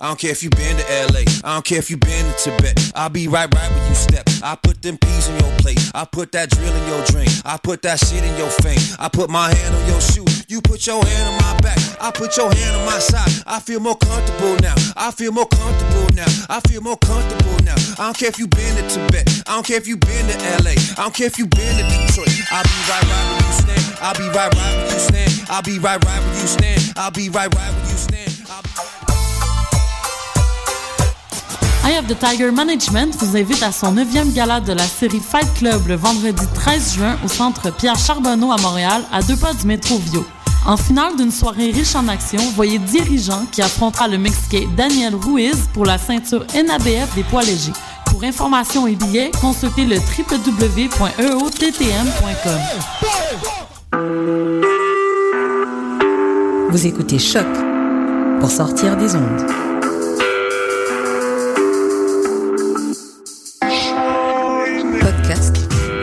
I don't care if you been to LA. I don't care if you been to Tibet. I'll be right right where you step. I put them peas in your plate. I put that drill in your drink. I put that shit in your fame. I put my hand on your shoe. You put your hand on my back. I put your hand on my side. I feel more comfortable now. I feel more comfortable now. I feel more comfortable now. I don't care if you been to Tibet. I don't care if you been to LA. I don't care if you been to Detroit. I'll be right right where you stand. I'll be right right where you stand. I'll be right right where you stand. I'll be right right where you stand. Eye of the Tiger Management vous invite à son 9e gala de la série Fight Club le vendredi 13 juin au centre Pierre Charbonneau à Montréal, à deux pas du métro Vio. En finale d'une soirée riche en action, voyez Dirigeant qui affrontera le Mexicain Daniel Ruiz pour la ceinture NABF des poids légers. Pour information et billets, consultez le www.eottm.com. Vous écoutez Choc pour sortir des ondes.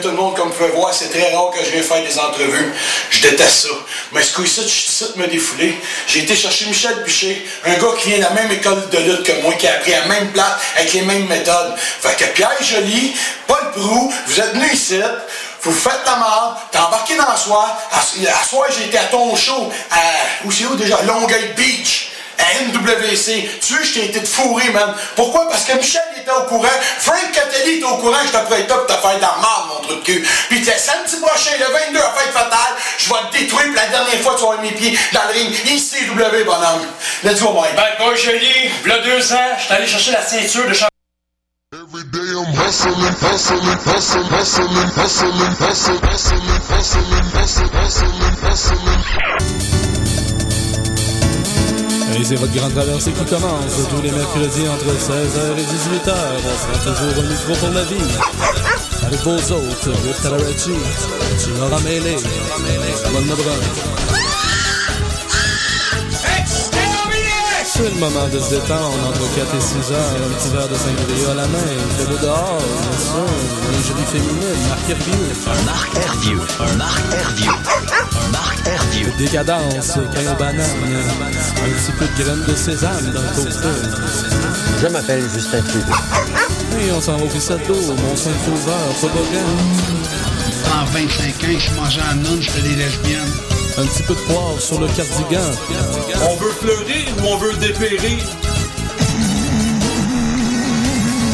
Tout le monde, comme vous pouvez voir, c'est très rare que je viens faire des entrevues. Je déteste ça. Mais ce coup-ci, je suis de me défouler. J'ai été chercher Michel Boucher, un gars qui vient de la même école de lutte que moi, qui a appris la même place avec les mêmes méthodes. Fait que Pierre Joly, Paul Prou, vous êtes venus ici, vous faites la mort, t'es embarqué dans le soir. À, à soir, j'ai été à ton show, à, où c'est où déjà? Longueuil Beach à NWC. Tu sais, je t'ai été de fourré, man. Pourquoi? Parce que Michel était au courant. Frank Catelli était au courant que je t'apprêtais top t'as fait de la merde, mon truc de cul. Puis t'es samedi prochain, le 22 à fête fatale, je vais te détruire pour la dernière fois que tu vas avoir mes pieds dans le ring. ICW, bonhomme. Let's go, Mike. Ben, moi, Jolie, v'là deux ans, j'étais allé chercher la ceinture de champion. Every day I'm hustling, hustling, hustling, hustling, hustling, hustling, hustling, hustling, hustling, hustling, hustling. Et c'est votre grande traversée qui commence tous les mercredis entre 16h et 18h. On sera toujours un micro pour la vie. Avec vos autres, Rick Talaracci, Laura Mêlé, Ramon Lebrun. C'est le moment de se détendre entre 4 et 6 heures, un petit verre de sangria à la main, fait beau dehors, bien sûr, une jolie féminine, Marc Hervieux. Marc Hervieux, Marc Hervieux, Marc Hervieux. Décadence, pain aux bananes, un petit peu de graines de sésame dans le toaster. Je m'appelle Justin Trudeau. Et on s'en va au Pissato, Mont-Saint-Sauveur, Toboggan. En 25 ans, je mangeais à nonne, j'étais des lesbiennes. Un petit peu de poivre sur le cardigan. On veut fleurir ou on veut dépérir?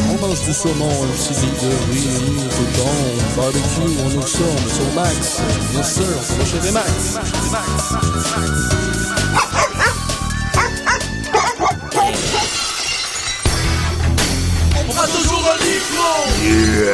On mange du saumon, un petit de riz, du thon, barbecue, on ouvre ça, on ça au max. Bien sûr, on va chez Remax. On prend toujours un!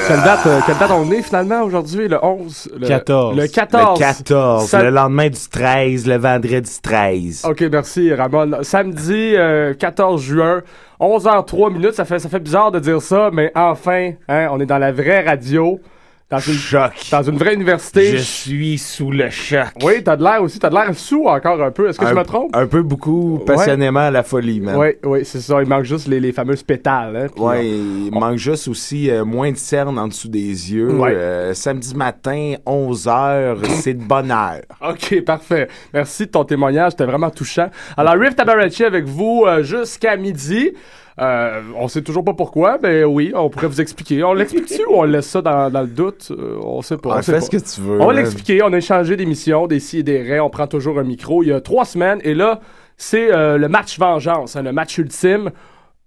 Quelle date, euh, quelle date on est finalement aujourd'hui? Le 11? Le 14. Le 14. Le 14. Ça- Le lendemain du 13, le vendredi 13. Ok, merci Ramon. Samedi euh, 14 juin, 11h03 minutes. Ça fait, ça fait bizarre de dire ça, mais enfin, hein, on est dans la vraie radio. Dans une, Choc. dans une vraie université. Je suis sous le choc. Oui, t'as de l'air aussi. T'as de l'air sous encore un peu. Est-ce que je me trompe? Un peu beaucoup, passionnément à la folie, man. Oui, oui, c'est ça. Il manque juste les, les fameuses pétales. Hein, Ouais, il manque juste aussi euh, moins de cernes en dessous des yeux. Ouais. Euh, samedi matin, 11h, c'est de bonne heure. OK, parfait. Merci de ton témoignage, c'était vraiment touchant. Alors, Riff Tabarachi avec vous euh, jusqu'à midi. Euh, on sait toujours pas pourquoi, mais oui, on pourrait vous expliquer. On l'explique-tu ou on laisse ça dans, dans le doute? Euh, on sait pas. Ah, on sait fais pas. ce que tu veux, On va l'expliquer. On a échangé d'émissions, des si et des raies. On prend toujours un micro. Il y a trois semaines, et là, c'est euh, le match vengeance, hein, le match ultime.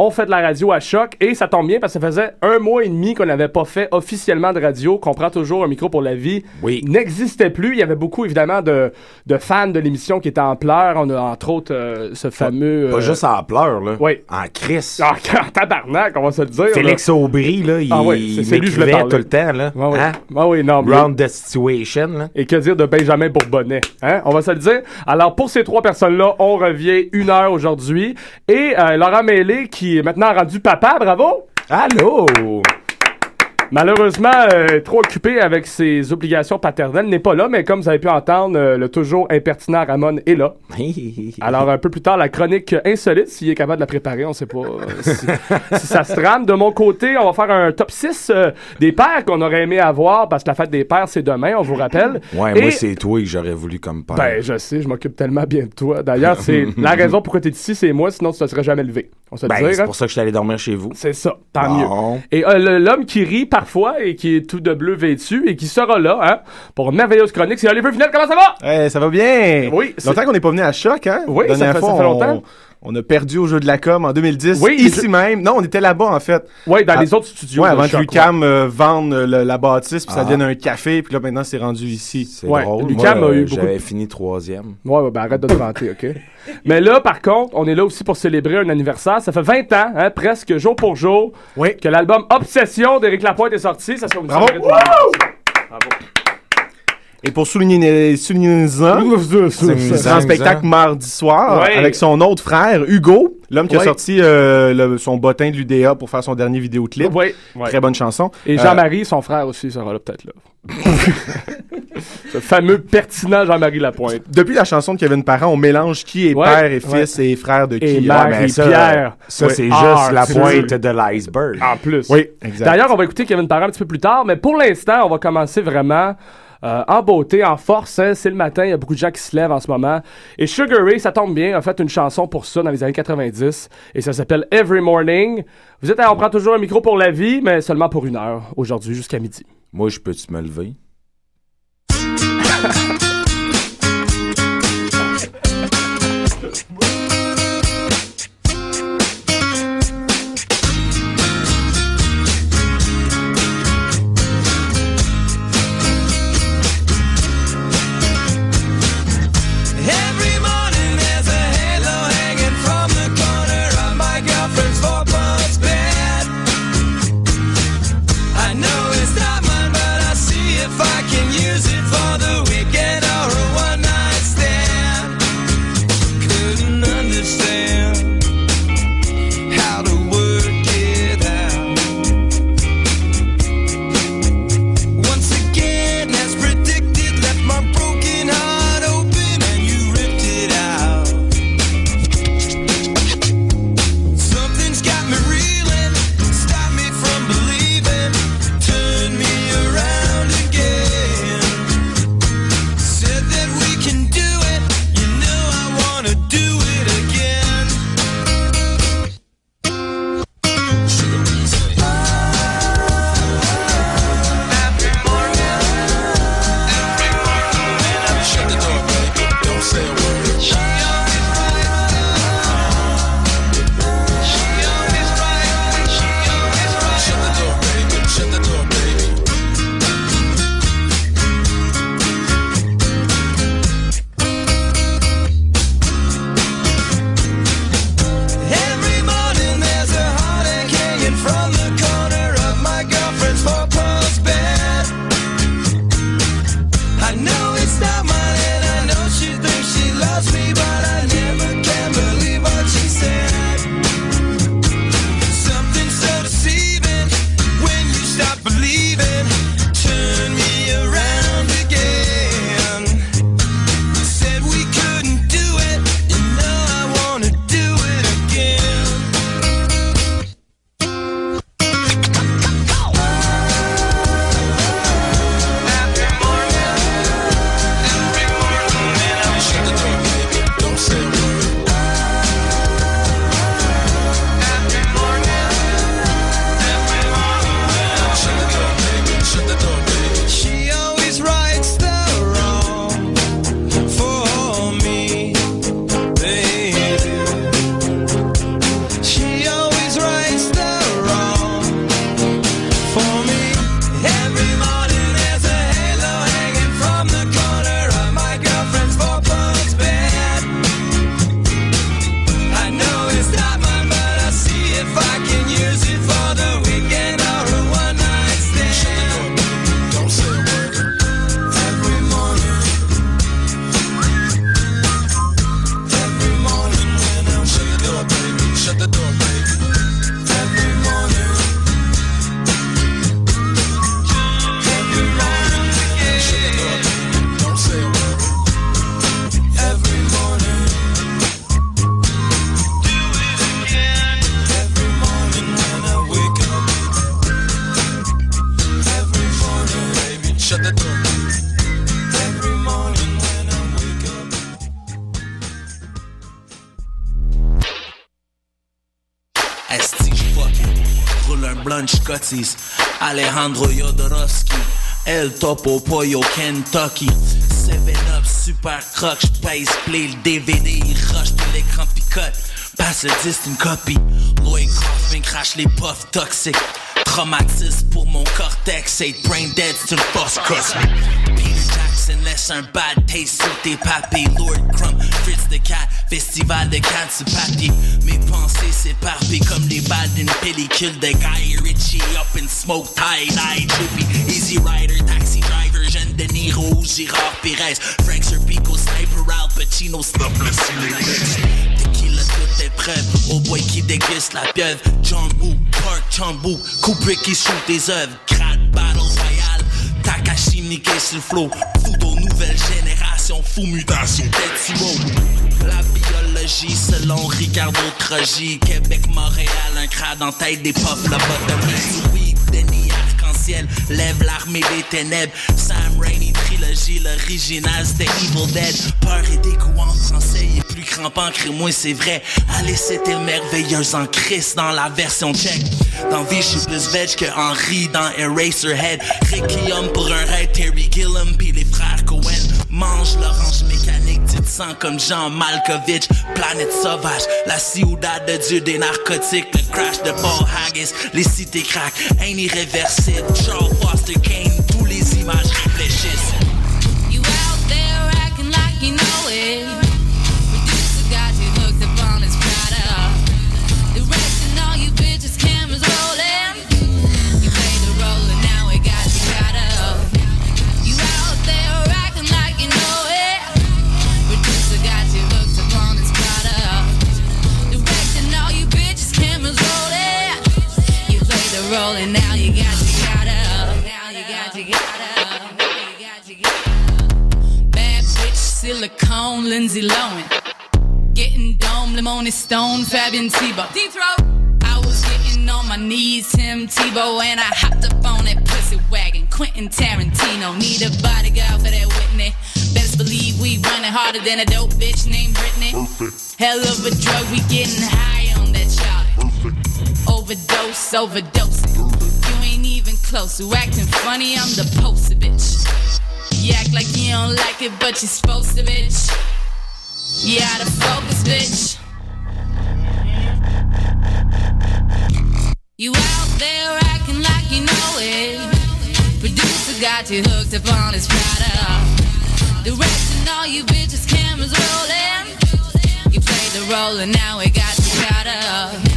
On fait de la radio à choc et ça tombe bien parce que ça faisait un mois et demi qu'on n'avait pas fait officiellement de radio, qu'on prend toujours un micro pour la vie. Oui. N'existait plus. Il y avait beaucoup évidemment de, de fans de l'émission qui étaient en pleurs. On a entre autres euh, ce fameux. Pas euh, juste en pleurs, là. Oui. En crise. Ah, en tabarnak, on va se le dire. Félix là. Aubry, là, il, Ah oui, c'est- c'est lui je parler. tout le temps, là. Ah oui. Hein? Ah oui, non, mais- Round the situation, là. Et que dire de Benjamin Bourbonnais? Hein? On va se le dire. Alors, pour ces trois personnes-là, on revient une heure aujourd'hui. Et euh, Laurent Mêlé, qui maintenant rendu papa, bravo! Allô! Malheureusement, euh, trop occupé avec ses obligations paternelles, n'est pas là, mais comme vous avez pu entendre, euh, le toujours impertinent Ramon est là. Alors, un peu plus tard, la chronique insolite, s'il est capable de la préparer, on sait pas euh, si, si ça se trame. De mon côté, on va faire un top 6 euh, des pères qu'on aurait aimé avoir, parce que la fête des pères, c'est demain, on vous rappelle. Ouais, Et- moi, c'est toi que j'aurais voulu comme père. Ben, je sais, je m'occupe tellement bien de toi. D'ailleurs, c'est la raison pourquoi tu es ici, c'est moi, sinon tu te serais jamais levé. On se le Ben, c'est hein? pour ça que je suis allé dormir chez vous. C'est ça, tant Bon. mieux. Et l'homme qui rit parfois et qui est tout de bleu vêtu et qui sera là hein, pour merveilleuse chronique, c'est Oliver Finel. Comment ça va? Eh, ça va bien! Oui, Longtemps qu'on n'est pas venu à Choc, hein? Oui, ça fait- fois, ça fait on- longtemps. On a perdu au jeu de la com en 2010. Oui, ici je- même. Non, on était là-bas, en fait. Oui, dans les autres studios. Ouais, avant que Lucam euh, vende le- la bâtisse, puis ça Ah. devienne un café, puis là, maintenant, c'est rendu ici. C'est Ouais, drôle. Lucam Moi, a eu euh, beaucoup J'avais de- fini troisième. Ouais, ben arrête de te vanter, OK? Mais là, par contre, on est là aussi pour célébrer un anniversaire. Ça fait 20 ans, hein, presque jour pour jour, Oui. que l'album Obsession d'Éric Lapointe est sorti. Ça se fait Bravo. Et pour souligner, souligner ça, c'est un spectacle mardi soir Ouais. avec son autre frère, Hugo, l'homme qui a sorti euh, le- son bottin de l'UDA pour faire son dernier vidéoclip. Ouais, ouais. Très bonne chanson. Et Euh, Jean-Marie, son frère aussi, sera là peut-être là. Ce fameux pertinent Jean-Marie Lapointe. depuis la chanson de Kevin Parent, on mélange qui est Ouais, père et fils et frère de qui? Et mère. mais et ça, Pierre. Ça, Ouais. c'est Ah, juste la pointe de l'iceberg. En plus. Oui, exact. D'ailleurs, on va écouter Kevin Parent un petit peu plus tard, mais pour l'instant, on va commencer vraiment euh, en beauté, en force. hein. C'est le matin, il y a beaucoup de gens qui se lèvent en ce moment. Et Sugar Ray, ça tombe bien, a fait une chanson pour ça dans les années 90, et ça s'appelle Every Morning. Vous êtes à On prend toujours un micro pour la vie, mais seulement pour une heure, aujourd'hui jusqu'à midi. Moi, je peux-tu me lever? El Topo Pollo Kentucky. 7-Up, super croc, j'pèse play le DVD, il rush puis l'écran picote. Passe le disque, une copie. Lloyd Kaufman crache les puffs toxiques. Traumatisme pour mon cortex, être brain dead, c'est une force cosmique. Peter Jackson laisse un bad taste sur tes papilles. Lord Crumb, The Cat, festival de Cannes sur papier. Mes pensées s'éparpillent comme les balles d'une pellicule de Guy Ritchie. Up in smoke, tie eye, trippy. Easy rider, taxi driver, jeune de Niro, Girard Pérez. Frank Serpico, Sniper, Al Pacino, stop le. Tequila, toute épreuve. Au boy qui déguste la pieuvre. John Park Chambou, Kubrick qui shoot des œuvres. Grad Battle Royale. Takashi Miike sur le flow. Fudo, nouvelle génération. Fou mutation. Tetsuo. La biologie selon Ricardo Trogi. Québec, Montréal. Un crade en tête des pop lobotomies. Oui, Denis Arc-en-Ciel. Lève l'armée des ténèbres. Sam Raimi trilogie. L'original c'était Evil Dead. Peur et dégoût en français. Il est plus crampant que moi, c'est vrai. Alice c'était merveilleuse en Christ dans la version tchèque. Dans Vie, je suis plus veg que Henry dans Eraserhead. Requiem pour un raid, Terry Gilliam puis les frères Cohen. Mange l'orange mécanique, te sens comme Jean Malkovich. Planète sauvage, la ciudad de Dieu des narcotiques. Le crash de Paul Haggis, les cités crack, un irréversible. Charles Foster Kane, played the role and now you got you caught up. Now you got you caught up. Now you got you caught up. Bad bitch, silicone, Lindsay Lohan. Getting dome, limon stone, Fabian Tebow. Deep throat. I was getting on my knees, Tim Tebow, and I hopped up on that pussy wagon. Quentin Tarantino, need a bodyguard for that Whitney. Best believe we running harder than a dope bitch named Britney. Hell of a drug, we getting high on that shot. Overdose, overdosing. You ain't even close. You acting funny, I'm the poster bitch. You act like you don't like it, but you're supposed to, bitch. You out of focus, bitch. You out there acting like you know it. Producer got you hooked up on his product. Directing all you bitches, cameras rolling. You played the role and now it got you caught up.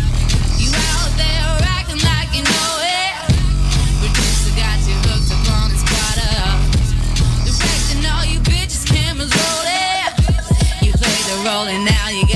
And now. You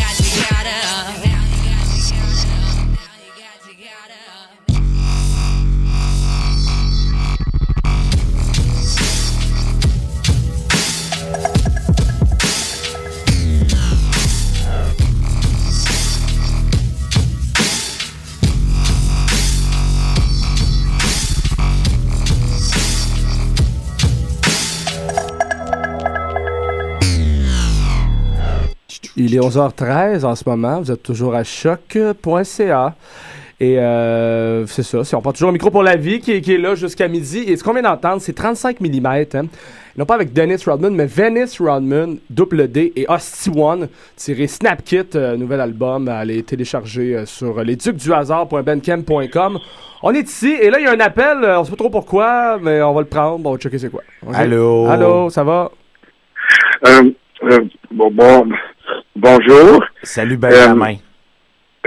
Il est 11h13 en ce moment. Vous êtes toujours à choc.ca. Et euh, c'est ça. Si on prend toujours le micro pour la vie qui est, qui est là jusqu'à midi. Et ce qu'on vient d'entendre, c'est 35 mm. Hein? Non pas avec Dennis Rodman, mais Venice Rodman, double D et Hostie One, tiré Snapkit, euh, nouvel album à aller télécharger euh, sur lesducsduhasard.bandcamp.com. On est ici et là il y a un appel, euh, on sait pas trop pourquoi, mais on va le prendre, on va checker c'est quoi. Allô? Allô, ça va? Euh, euh, bon, bon, bonjour. Salut Benjamin.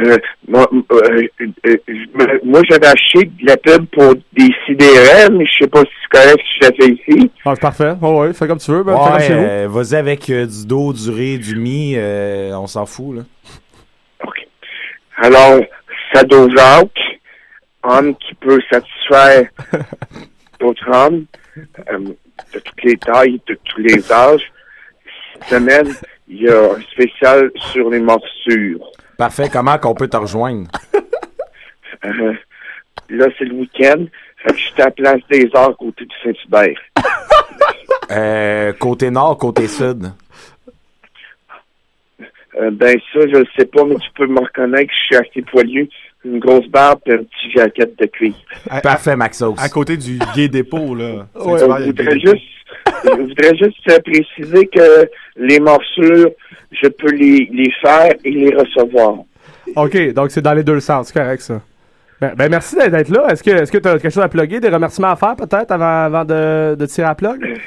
Euh, moi, euh, je me- moi, j'avais acheté de la pub pour des sidérés, mais je sais pas si c'est correct si je la fais ici. Ah, c'est parfait. Oh, ouais, fais comme tu veux. Ben, fais comme Ouais, chez vous. euh, vas-y avec euh, du do, du ré, du mi, euh, on s'en fout, là. Alors, Sado Jacques, homme qui peut satisfaire d'autres hommes, euh, de toutes les tailles, de tous les âges. Cette semaine, il y a un spécial sur les morsures. Parfait, comment qu'on peut te rejoindre? Euh, là, c'est le week-end. Fait que j'étais à la place des arts côté du Saint-Hubert. Euh, côté nord, côté sud? Euh, ben ça, je le sais pas, mais tu peux me reconnaître que je suis assez poilu une grosse barbe et un petit jaquette de cuir. Parfait, Maxos. À côté du gay dépôt, là. Ouais, je voudrais juste, je voudrais juste euh, préciser que les morsures, je peux les, les faire et les recevoir. OK, donc c'est dans les deux sens, c'est correct ça. Ben, ben, merci d'être- là. Est-ce que est-ce que tu as quelque chose à plugger, des remerciements à faire peut-être avant, avant de, de tirer à plug?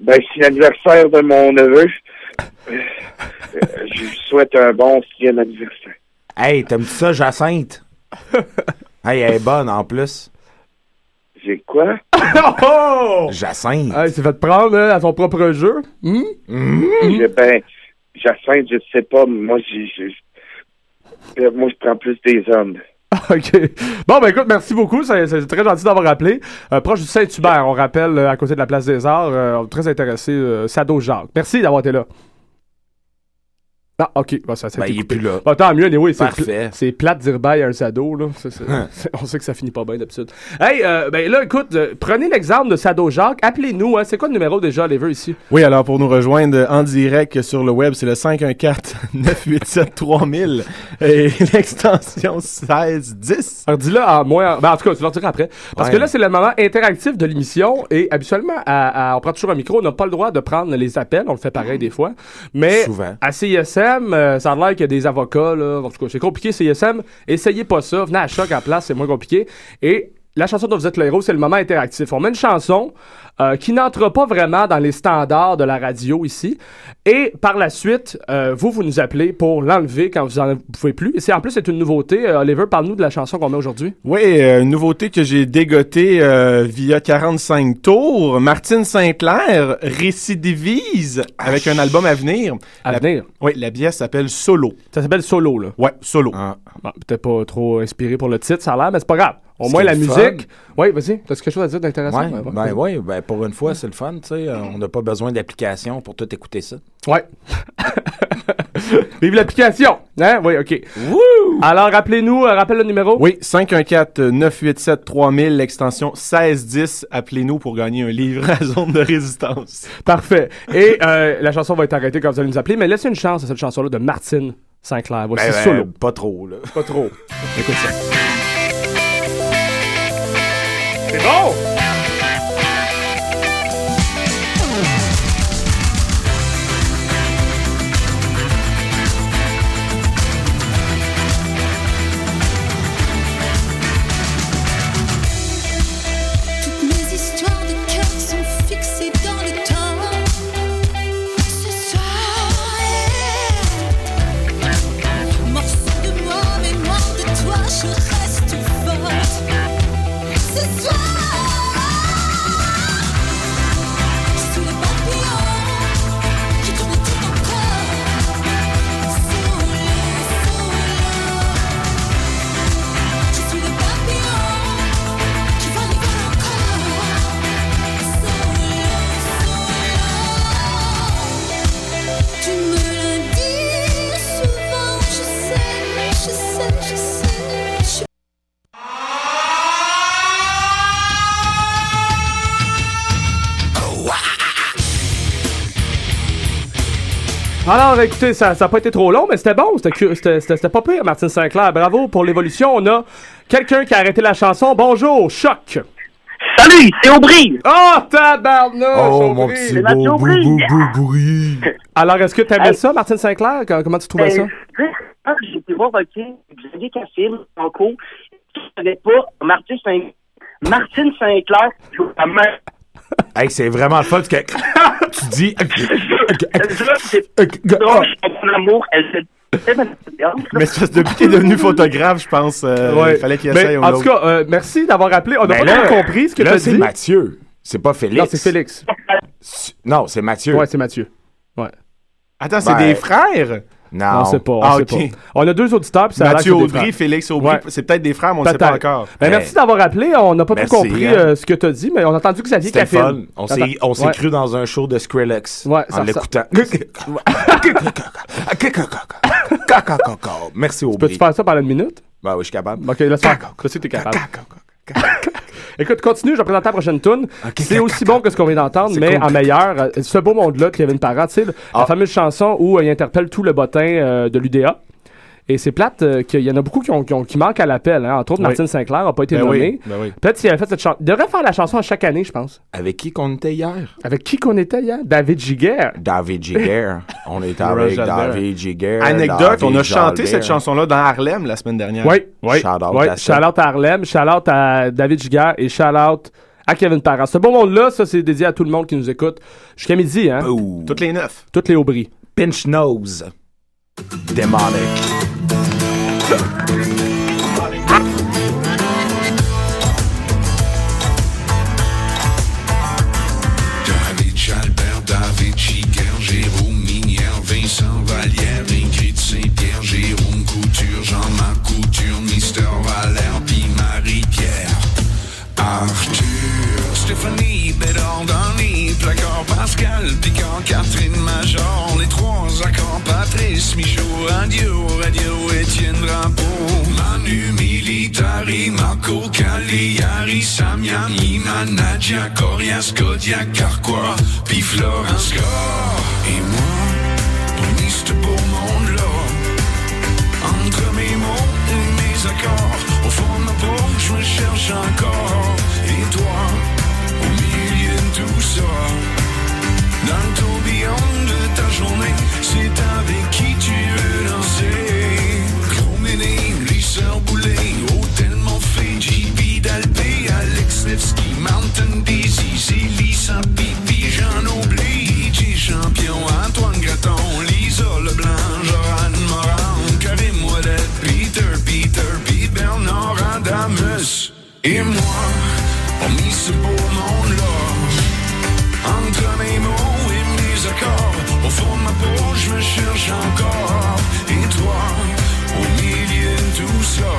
Ben, c'est l'anniversaire de mon neveu. Euh, euh, je lui souhaite un bon sixième anniversaire. Hey, t'aimes-tu ça, Jacinthe? hey, elle est bonne en plus. J'ai quoi? oh! Jacinthe. Hey, c'est fait prendre hein, à son propre jeu. Hmm? Je- Ben, Jacinthe, je sais pas, moi, j'ai, euh, moi, je prends plus des hommes. OK. Bon, ben écoute, merci beaucoup. C'est très gentil d'avoir appelé. Euh, proche du Saint-Hubert, on rappelle, euh, à côté de la place des Arts. euh, très intéressé, euh, Sado Jacques. Merci d'avoir été là. Ah, OK. Bon, ça, ça Ben, il est plus là. Bon, tant mieux, anyway, c'est C'est plate de dire bye à un Sado, là. Hein. on sait que ça finit pas bien d'habitude. Hey, euh, ben là, écoute, euh, prenez l'exemple de Sado Jacques. Appelez-nous. Hein. C'est quoi le numéro déjà, les vœux ici? Oui, alors pour nous rejoindre en direct sur le web, c'est le 514-987-3000 et l'extension 1610. Alors, dis-le en moins. Ben, en tout cas, tu leur diras après. Parce Ouais. que là, c'est le moment interactif de l'émission. Et habituellement, à- à- on prend toujours un micro. On n'a pas le droit de prendre les appels. On le fait pareil des fois. Mais Souvent. à CISM, euh, ça a l'air qu'il y a des avocats. Là. En tout cas, c'est compliqué, CISM. Essayez pas ça. Venez à Choc à la place, c'est moins compliqué. Et la chanson dont vous êtes le héros, c'est le moment interactif. On met une chanson euh, qui n'entre pas vraiment dans les standards de la radio ici. Et par la suite, euh, vous, vous nous appelez pour l'enlever quand vous en pouvez plus. Et c'est en plus, c'est une nouveauté. Euh, Oliver, parle-nous de la chanson qu'on met aujourd'hui. Oui, une nouveauté que j'ai dégotée via 45 tours. Martine Saint-Clair récidivise avec un album à venir. À La- venir? Oui, la pièce s'appelle Solo. Ça s'appelle Solo, là. Ouais, Solo. Bon, Peut-être pas trop inspiré pour le titre, ça a l'air, mais c'est pas grave. Au moins, la musique. Oui, vas-y. T'as quelque chose à dire d'intéressant? Ouais, ben ouais, ben pour une fois, c'est le fun, tu sais. euh, On n'a pas besoin d'application pour tout écouter ça. Ouais. Vive l'application! Hein? Oui, OK. Alors, rappelez-nous, euh, rappelle le numéro. Oui, 514-987-3000, l'extension 1610. Appelez-nous pour gagner un livre à zone de résistance. Parfait. Et euh, la chanson va être arrêtée quand vous allez nous appeler, mais laissez une chance à cette chanson-là de Martine Sinclair. Voici Ben, ben, Solo. Pas trop, là. Pas trop. Écoute ça. C'est Alors, écoutez, ça n'a pas été trop long, mais c'était bon. C'était pas pire, Martine Sinclair. Bravo pour l'évolution. On a quelqu'un qui a arrêté la chanson. Bonjour, Choc. Salut, c'est Aubry. Oh, tabarnouche! Oh, mon Aubry. petit beau. Alors, est-ce que tu aimais Hey. ça, Martine Sinclair? Com- Comment tu trouvais ça? Euh, quand j'ai été voir OK, Xavier Cassim en cours, je savais pas Martine Saint Martine main. Hey, c'est vraiment le fun parce que tu dis. C'est drôle, mon amour, elle se Mais c'est parce que depuis qu'il est devenu photographe, je pense, euh, Ouais. il fallait qu'il essaye En tout cas, euh, merci d'avoir appelé. On n'a pas là, compris ce que tu là, as c'est dit. Mathieu. C'est pas Félix. Non, c'est Félix. Non, c'est Mathieu. Ouais, c'est Mathieu. Ouais. Attends, c'est Ben, des frères? Non. Non, c'est pas. on Ah, sait pas. On a deux auditeurs, puis ça a Mathieu des Audry. Félix Aubry, Ouais. c'est peut-être des frères, mais on ne sait pas encore. Ben, Mais- merci d'avoir appelé. On n'a pas Merci, trop compris hein. euh, ce que tu as dit, mais on a entendu Xavier C'était fun. On s'est, on s'est Ouais. cru dans un show de Skrillex Ouais, en l'écoutant. Merci au Peux-tu faire ça pendant une minute? Ben oui, je suis capable. Ok, laisse faire. Que t'es capable. Écoute, continue, je vais présenter la prochaine tune. c'est aussi bon que ce qu'on vient d'entendre, mais cool. en meilleur. Euh, Ce beau monde-là, Kevin Parent, tu sais, le- la Ah. fameuse chanson où euh, il interpelle tout le bottin euh, de l'UDA. Et c'est plate euh, qu'il y en a beaucoup qui, ont, qui, ont- qui manquent à l'appel. hein. Entre autres, Oui. Martine Sinclair n'a pas été Ben oui, nommée. ben oui. Peut-être s'il avait fait cette chanson. Il devrait faire la chanson à chaque année, je pense. Avec qui qu'on était hier? Avec qui qu'on était hier? David Giguère. David Giguère. On était avec. David Giguère. Anecdote, David on a chanté Jalbert. cette chanson-là dans Harlem la semaine dernière. Oui, oui. Shout out oui. à ça. Shout out à Harlem, shout out à David Giguère et shout out à Kevin Parent. Ce beau monde-là, ça, c'est dédié à tout le monde qui nous écoute jusqu'à midi, hein? Toutes les neuf. Toutes les aubries. Pinch nose. Démonic. Ha ha ha! Placard, Pascal, Picard, Catherine Major, les trois accords, Patrice, Michaud, Radio, Radio, Étienne Drapeau, Manu, Militari, Marco, Cagliari, Samia, Nina, Nadia, Corias, Kodiak, Carquois, puis Florence. Et moi, pour ce beau entre mes mots et mes accords, au fond de ma peau, je me cherche encore. Dans le tourbillon de ta journée, c'est avec qui tu veux danser. Gros sœurs Boulay, Hôtel Monfait, JB Dalpé, Alex Nevsky, Mountain Daisy, Zélie Saint-Pipi, Jean Oblé, DJ Champion, Antoine Graton, Lisa Leblanc, Joran Moran, Karim Ouellet, Peter, Peter, Pete Bernard, Adamus. Et moi, on mis ce beau cherche encore. Et toi, au milieu de tout ça,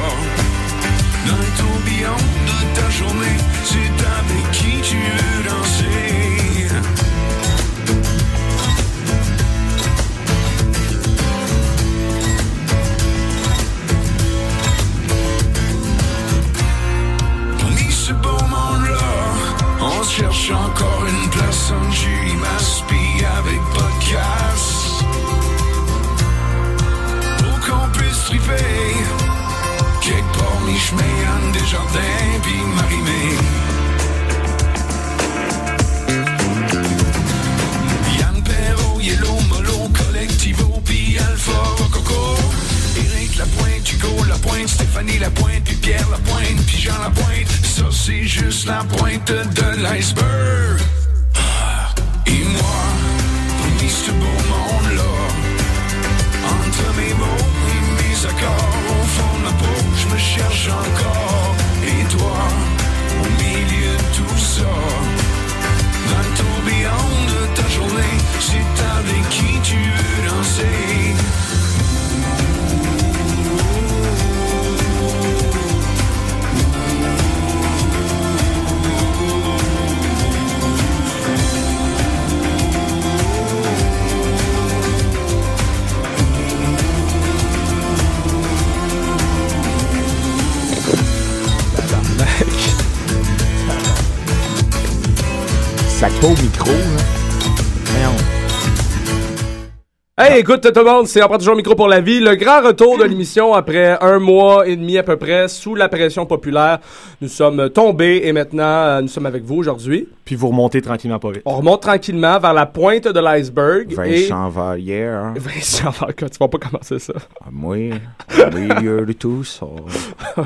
écoute tout le monde, c'est prend toujours le micro pour la vie. Le grand retour de l'émission après un mois et demi à peu près, sous la pression populaire. Nous sommes tombés et maintenant, euh, nous sommes avec vous aujourd'hui. Puis vous remontez tranquillement pas vite. On remonte tranquillement vers la pointe de l'iceberg. et- Vincent Vallière. Vincent Vallière, tu vas pas commencer ça. Moi, au milieu de tout ça.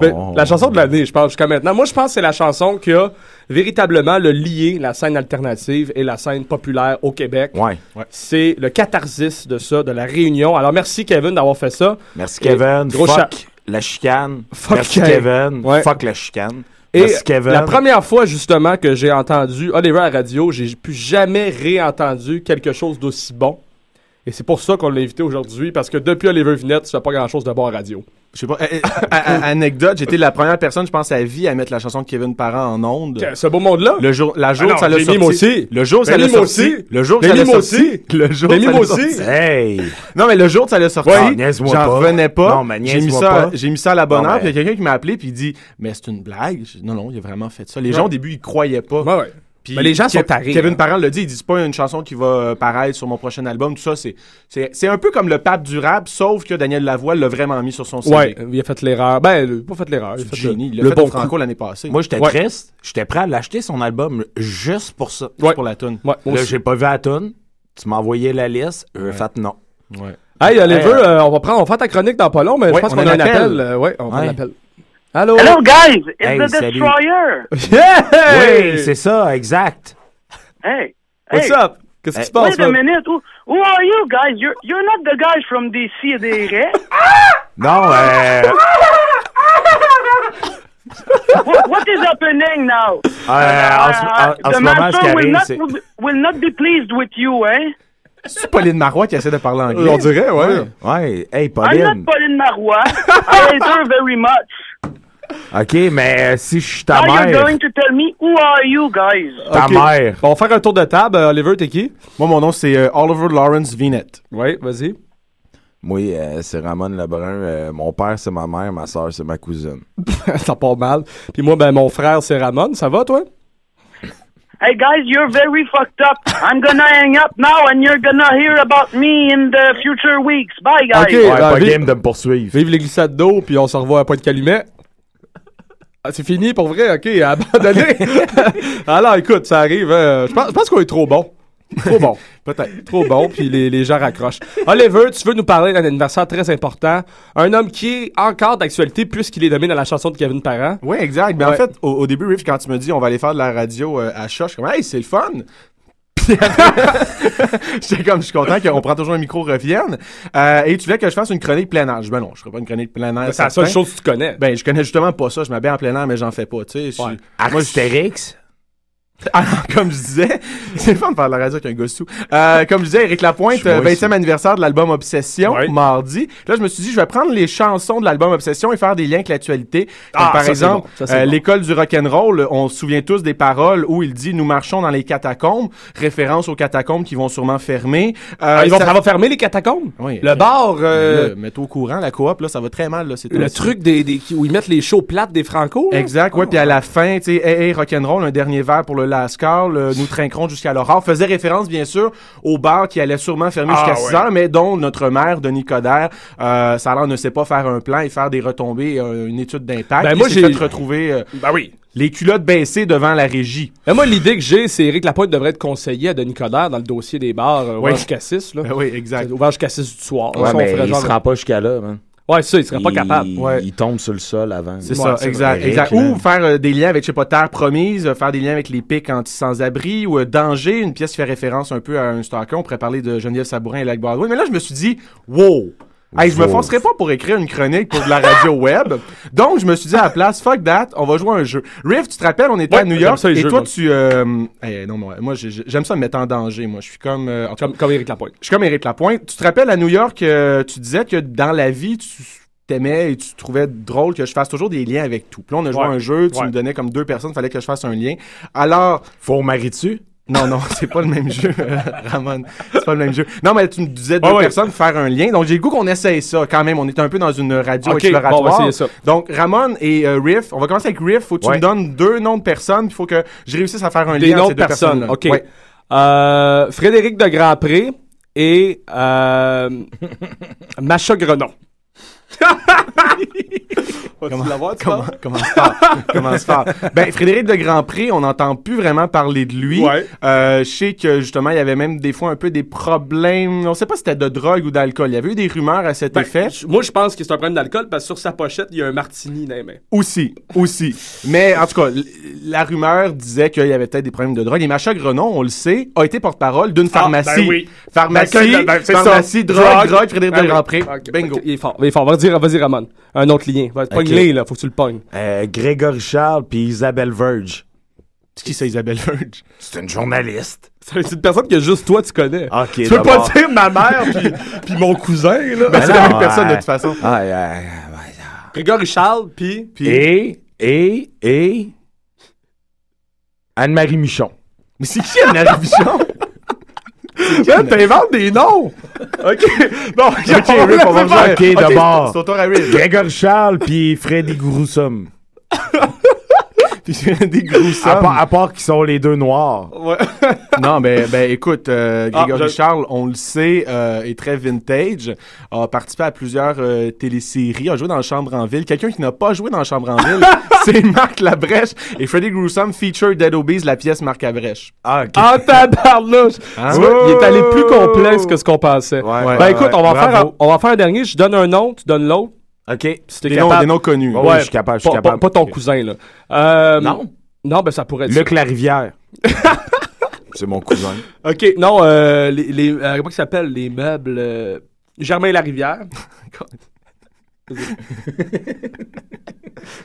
Ben, Oh. La chanson de l'année, je pense, jusqu'à maintenant. Moi, je pense que c'est la chanson qui a véritablement le lié la scène alternative et la scène populaire au Québec. Ouais. C'est le catharsis de ça, de la réunion. Alors, merci Kevin d'avoir fait ça. Merci Et Kevin. Gros Fuck cha- la chicane. Fuck Merci Kev. Kevin. Ouais. Fuck la chicane. Et Merci Kevin. la première fois, justement, que j'ai entendu Oliver à la radio, j'ai plus jamais réentendu quelque chose d'aussi bon. Et c'est pour ça qu'on l'a invité aujourd'hui, parce que depuis Oliver Vinette, tu fais pas grand-chose de bon à radio. Je sais pas. euh, euh, anecdote, j'étais la première personne, je pense, à vie à mettre la chanson de Kevin Parent en onde. Ce beau monde-là? Le jour, la jour Ah non, ça l'a sorti. aussi. Le jour ça l'a sorti. aussi. Le jour ça l'a sorti. aussi. Le jour ça l'a aussi. sorti. Hey! Non, mais le jour où ça l'a sorti, j'en pas. revenais pas. Non, mais j'ai mis ça, j'ai mis ça à la bonne Non, heure, puis il y a quelqu'un qui m'a appelé puis il dit, mais c'est une blague. Non, non, il a vraiment fait ça. Les gens au début ils croyaient pas. Puis Mais les gens sont tarés, Kevin hein. Parent le dit, il dit c'est pas une chanson qui va euh, paraître sur mon prochain album, tout ça. C'est, c'est, c'est un peu comme le pape du rap, sauf que Daniel Lavoie l'a vraiment mis sur son CD. Ouais, il a fait l'erreur. Ben, il a pas fait l'erreur. Il a C'est fait. Il le fait bon au Franco l'année passée. Moi, j'étais Ouais. triste. J'étais prêt à l'acheter, son album, juste pour ça. Juste pour la tune. Ouais, Là, j'ai pas vu la tune. Tu m'as envoyé la liste. J'ai fait non. Ouais. Hey, Oliver, Hey, euh, euh, on va prendre, on va faire ta chronique dans pas long, mais je pense on qu'on a a un appel. appel. euh, ouais, on va Ouais. un appel. Allô? Hello, guys. It's Hey, the salut. Destroyer. Hey! Oui, c'est ça, exact. Hey. What's hey. up? Qu'est-ce qui se passe, Wait a minute. Who, who are you guys? You're you're not the guys from DC des Non, euh, what, what is happening now? euh, en ce, en- en Uh, ce the moment, ce qui will arrive, not c'est... will, will not be pleased with you, eh? C'est Pauline Marois qui essaie de parler anglais. On dirait, ouais. Ouais, hey, I'm Pauline. not Pauline Marois. I hate her very much. OK, mais euh, si je suis ta Now you're mère, going to tell me who are you guys? ta mère, On va faire un tour de table. Euh, Oliver, t'es qui? Moi, mon nom, c'est euh, Oliver Lawrence Vinette. Oui, vas-y. moi, euh, c'est Ramon Lebrun. euh, mon père, c'est ma mère. Ma soeur, c'est ma cousine. Ça part mal. Puis moi, ben, mon frère, c'est Ramon. Ça va, toi? Hey guys, you're very fucked up. I'm gonna hang up now and you're gonna hear about me in the future weeks. Bye guys. Ok. Ouais, Ah, pas vive- game de me poursuivre. Vive les glissades d'eau, puis on se revoit à Pointe-Calumet. Ah, c'est fini pour vrai, ok, abandonné. Alors écoute, ça arrive. euh, je pense, je pense qu'on est trop bon. Trop bon. Peut-être. Trop bon, puis les, les gens raccrochent. Oliver, tu veux nous parler d'un anniversaire très important. Un homme qui est encore d'actualité puisqu'il est nommé dans la chanson de Kevin Parent. Oui, exact. Mais en Ouais. fait, au, au début, Riff, quand tu me dis on va aller faire de la radio euh, à Choc, je suis comme, hey, c'est le fun. J'étais comme, je suis content qu'on prend toujours un micro revienne. Euh, et tu voulais que je fasse une chronique plein air. Je dis, ben non, je ferai pas une chronique plein air. C'est la seule chose que tu connais. Ben, je connais justement pas ça. Je m'habille en plein air, mais j'en fais pas, tu sais. je suis- Ouais. Moi, je- Astérix? Alors, comme je disais, c'est le fun de faire de la radio avec un gars sous. Euh, comme je disais, Eric Lapointe, Je vois euh, 20e anniversaire de l'album Obsession, Ouais. mardi. Là, je me suis dit, je vais prendre les chansons de l'album Obsession et faire des liens avec l'actualité. Ah, par exemple, bon. Euh, bon. l'école du rock'n'roll, on se souvient tous des paroles où il dit « Nous marchons dans les catacombes », référence aux catacombes qui vont sûrement fermer. Euh, Ah, ils vont ça- fermer les catacombes? Oui. Le bar, euh, mets-toi au courant, la coop, là, ça va très mal, là. c'est le aussi. truc des, des- où ils mettent les shows plates des Franco. là? Exact, ouais. Puis à la fin, tu sais, hey, hey, rock'n'roll, un dernier verre pour le Lascar, le nous trinquerons jusqu'à l'aurore. Faisait référence, bien sûr, au bar qui allait sûrement fermer Ah, jusqu'à 6 ouais. heures, mais dont notre maire, Denis Coderre, euh, ça a l'air ne sait pas faire un plan et faire des retombées, euh, une étude d'impact. Ben, moi, j'ai- fait retrouver euh, Ben oui. les culottes baissées devant la régie. Mais moi, l'idée que j'ai, c'est Éric Lapointe devrait être conseiller à Denis Coderre dans le dossier des bars euh, Oui. jusqu'à 6. Là. Ben oui, exact. Ouvert jusqu'à 6 du soir. Ouais, mais il genre- se rend pas jusqu'à là, man. Ouais, ça, il serait pas Il- capable. Ouais. Il tombe sur le sol avant. C'est Ouais, ça, c'est exact, Ou faire euh, des liens avec, je sais pas, Terre Promise, euh, faire des liens avec les pics anti-sans-abri ou euh, Danger, une pièce qui fait référence un peu à un stalker. On pourrait parler de Geneviève Sabourin et Lac Baldwin. Mais là, je me suis dit, wow! Hey, je me forcerai pas pour écrire une chronique pour de la radio web. Donc, je me suis dit à la place, fuck that, on va jouer à un jeu. Riff, tu te rappelles, on était Ouais, à New York ça, et jeux, toi, tu... Euh... hey, non, moi, moi, j'ai- j'ai- j'aime ça me mettre en danger, moi. Je suis comme... euh, cas, Comme, comme Éric Lapointe. je suis comme Éric Lapointe. Tu te rappelles à New York, euh, tu disais que dans la vie, tu t'aimais et tu trouvais drôle que je fasse toujours des liens avec tout. Puis là, on a joué à Ouais. un jeu, tu Ouais. me donnais comme deux personnes, fallait que je fasse un lien. Alors, Faut marie-tu? Non, non, c'est pas le même jeu, Ramon. C'est pas le même jeu. Non, mais tu me disais deux ouais. personnes faire un lien. Donc, j'ai le goût qu'on essaye ça quand même. On est un peu dans une radio exploratoire. bon, on va essayer ça. Donc, Ramon et euh, Riff, on va commencer avec Riff. Faut que tu Ouais. me donnes deux noms de personnes. Il faut que je réussisse à faire un Des lien entre ces deux personnes. personnes-là. OK. Ouais. Euh, Frédéric de Grandpré et euh, Macha Grenon. Comment, comment, comment se faire? comment se faire? Ben, Frédéric de Grandpré, on n'entend plus vraiment parler de lui. Ouais. Euh, je sais que, justement, il y avait même des fois un peu des problèmes. On sait pas si c'était de drogue ou d'alcool. Il y avait eu des rumeurs à cet Ben, effet. moi, je pense que c'est un problème d'alcool parce que sur sa pochette, il y a un martini dans les mains. Aussi, aussi. Mais en tout cas, la rumeur disait qu'il y avait peut-être des problèmes de drogue. Et Macha Grenon, on le sait, a été porte-parole d'une pharmacie. ben oui. Pharmacie, Ben, ben, c'est ça. pharmacie, drogue, Drogue. Frédéric Ah de. Grandpré. Ok, Bingo. Il est fort. Il est fort. Vas-y, vas-y, Ramon. Un autre lien. Va, Pogne-les, là. Faut que tu le pognes. Euh, Grégory Charles puis Isabelle Verge. C'est qui ça, Isabelle Verge? C'est une journaliste. C'est une personne que juste toi, tu connais. Tu peux pas dire ma mère puis, puis mon cousin, là? Ben, c'est la même personne, de toute façon. Ah, ouais, ouais. Grégory Charles, puis... Et, et, et. Anne-Marie Michon. Mais c'est qui Anne-Marie Bichon? Man, t'inventes des noms! OK. Bon, OK, on va rejoindre. Ok, d'abord. Grégory Charles puis Freddy Groussum. Puis Freddy Gruesome. À part, à part qu'ils sont les deux noirs. Ouais. non, ben, ben écoute, euh, Grégory Ah, je- Charles, on le sait, euh, est très vintage, a participé à plusieurs euh, téléséries, a joué dans Chambre en Ville. Quelqu'un qui n'a pas joué dans Chambre en Ville, c'est Marc Labrèche. Et Freddy Gruesome feature Dead Obies, la pièce Marc Labrèche. Ah, ok. Ah, tabarnouche! Hein? Tu vois, il est allé plus complexe que ce qu'on pensait. Ouais. ben écoute, on va, Bravo. faire un, on va faire un dernier. Je donne un nom, tu donnes l'autre. OK? Si t'es Des noms- des noms connus. Ouais, je suis capable, je suis pas, capable. Pas, pas ton cousin, là. Euh, Non? Non, ben ça pourrait être Luc Larivière. c'est mon cousin. OK, non, euh, les, les, euh, comment ça s'appelle? Les meubles... euh, Germain Larivière.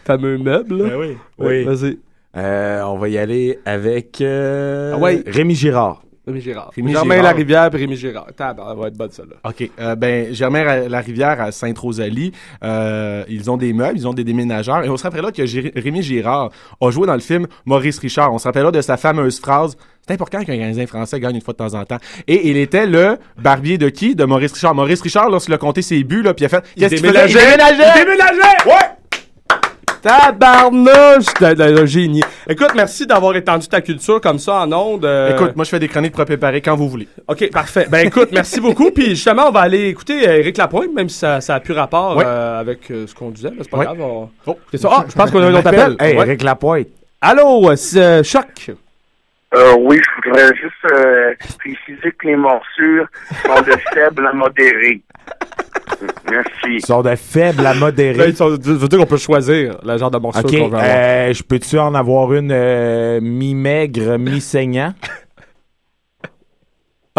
Fameux meuble. là. Ben oui. Ouais, Oui. Vas-y. Euh, on va y aller avec euh, Ah ouais. Rémi Girard. Rémi Girard. Rémi Germain Girard. Larivière puis Rémi Girard. Tabarnak, elle va être bonne, celle-là. OK. Euh, ben, Germain Larivière à Sainte-Rosalie, euh, ils ont des meubles, ils ont des déménageurs. Et on se rappellera que Gé- Rémi Girard a joué dans le film Maurice Richard. On se rappellera de sa fameuse phrase C'est important qu'un Canadien français gagne une fois de temps en temps. Et il était le barbier de qui? De Maurice Richard. Maurice Richard, lorsqu'il a compté ses buts, là, puis il a fait Il Qu'est-ce qu'il faisait? Il déménageait! Il déménageait! Ouais! Tabarnouche! T'as- génie. Écoute, merci d'avoir étendu ta culture comme ça en ondes. euh, Écoute, moi, je fais des chroniques préparées quand vous voulez. OK, parfait. Ben écoute, merci beaucoup. Puis justement, on va aller écouter euh, Éric Lapointe, même si ça, ça a plus rapport euh, avec euh, ce qu'on disait. Mais c'est pas grave. On... Oh. C'est ça. Ah, je pense qu'on a un autre appel. Hey, Ouais. Eric Lapointe. Allô, euh, c'est, euh, Choc. Euh, oui, je voudrais juste euh, préciser que les morsures sont de faible à modéré. Merci. Ils sont de faibles à Là, modérés. ils sont- ça veut dire qu'on peut choisir le genre de morceau OK, qu'on veut avoir. euh, je peux-tu en avoir une euh, mi-maigre, mi-saignant?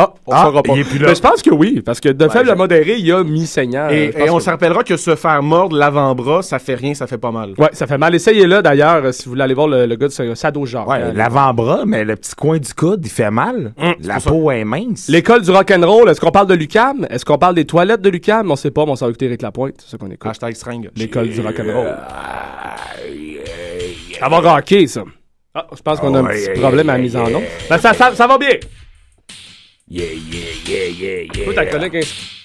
Ah, on Ah, saura pas. il est plus là. Mais je pense que oui, parce que de faible à modéré, il y a. Et, je pense et on que- se rappellera que se faire mordre l'avant-bras, ça fait rien, ça fait pas mal. Ouais, ça fait mal. Essayez-le d'ailleurs, si vous voulez aller voir le, le gars de Sa- Sado Genre. Ouais, Euh, l'avant-bras, mais le petit coin du coude, il fait mal. Hum, La peau est mince. L'école du rock'n'roll, est-ce qu'on parle de Lucam? Est-ce qu'on parle des toilettes de Lucam? On sait pas, mais on s'en va écouter Eric Lapointe, c'est ça qu'on écoute. Hashtag string. L'école du rock'n'roll. Ça va rocker, ça. Ah, je pense qu'on a un Oh, petit yeah, problème à la mise en nom. Ben, ça, ça, ça va bien. Yeah, yeah, yeah, yeah, yeah. Toi, ta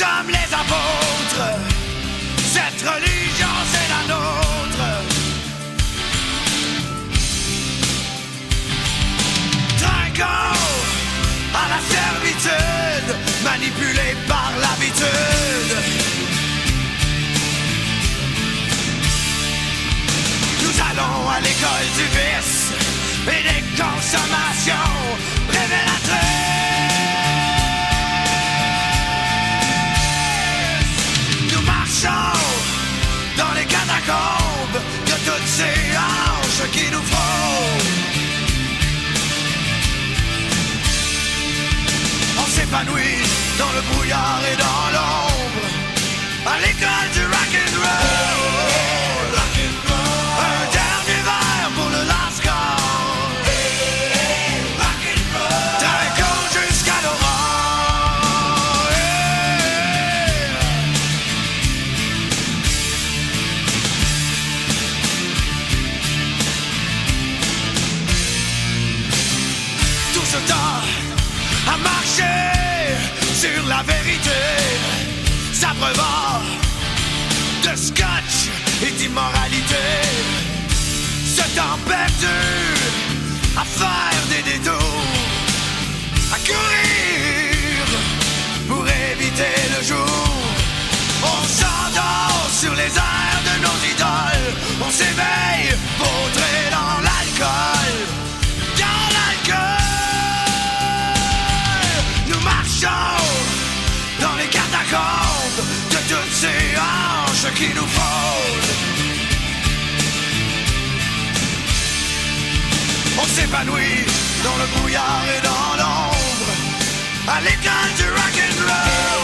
sommes les apôtres. Cette religion, c'est la nôtre. Trinquons à la servitude, manipulés par l'habitude. Nous allons à l'école du vice et des consommations révélatrices. Dans le brouillard et dans l'ombre. À On s'épanouit dans le brouillard et dans l'ombre, à l'école du rock'n'roll.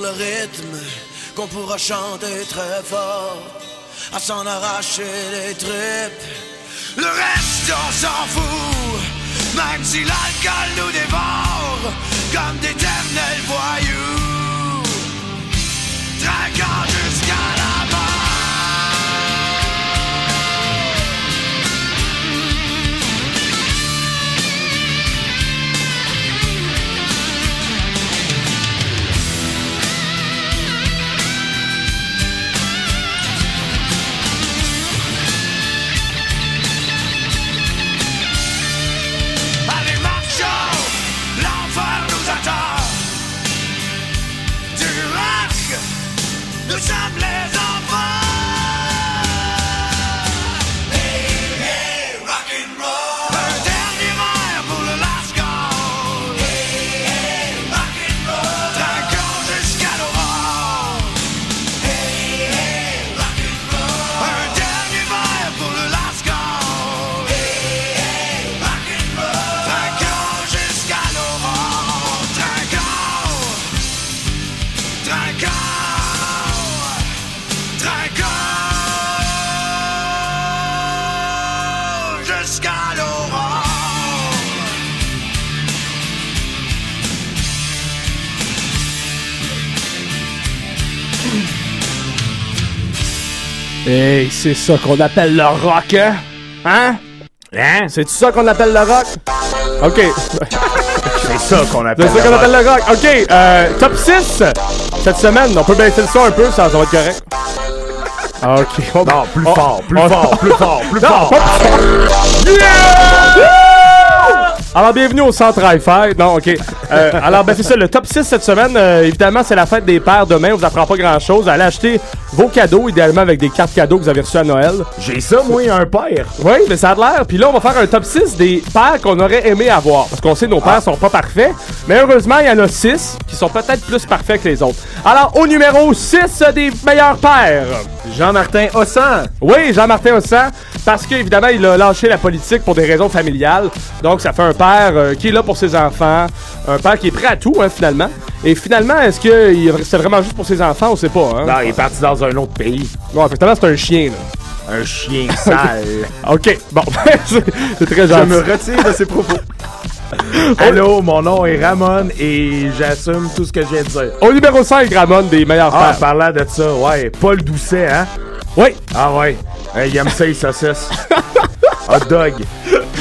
Le rythme, qu'on pourra chanter très fort, à s'en arracher les tripes. Le reste, on s'en fout, même si l'alcool nous dévore comme d'éternels voyous. Jusqu'à la Hey, c'est ça qu'on appelle le rock, hein? Hein? Hein? C'est ça qu'on appelle le rock? OK. C'est ça qu'on appelle C'est ça le qu'on rock. appelle le rock. OK, euh, top 6 cette semaine. On peut baisser le son un peu, ça, ça va être correct. Ah, OK. On- Non, plus on- fort, plus on- fort, plus fort, plus Non, fort. pas plus fort. Yeah! Alors, bienvenue au Centre Hi-Fi. Non, OK. Euh, alors, ben, c'est ça, le top 6 cette semaine. euh, évidemment, c'est la fête des pères demain. On vous apprend pas grand-chose. Allez acheter vos cadeaux, idéalement avec des cartes cadeaux que vous avez reçues à Noël. J'ai ça, moi, un père. Oui, mais ça a l'air. Puis là, on va faire un top 6 des pères qu'on aurait aimé avoir. Parce qu'on sait que nos pères sont pas parfaits. Mais heureusement, il y en a 6 qui sont peut-être plus parfaits que les autres. Alors, au numéro 6 des meilleurs pères. Jean-Martin Hossan. Oui, Jean-Martin Hossan. Parce qu'évidemment, il a lâché la politique pour des raisons familiales. Donc, ça fait un père euh, qui est là pour ses enfants. Un père qui est prêt à tout, hein, finalement. Et finalement, est-ce que il- c'est vraiment juste pour ses enfants? On sait pas, hein? Non, il est parti dans un autre pays. Non, finalement, c'est un chien, là. Un chien sale. OK, bon, c'est c'est très Je gentil. me retire de ces propos. Allô, mon nom est Ramon et j'assume tout ce que je viens de dire. Au numéro 5, Ramon, des meilleurs Ah, pères. parlant de ça, ouais, Paul Doucet, hein? Oui. Ah ouais. Hey, il aime ça, les saucisses. Hot dog.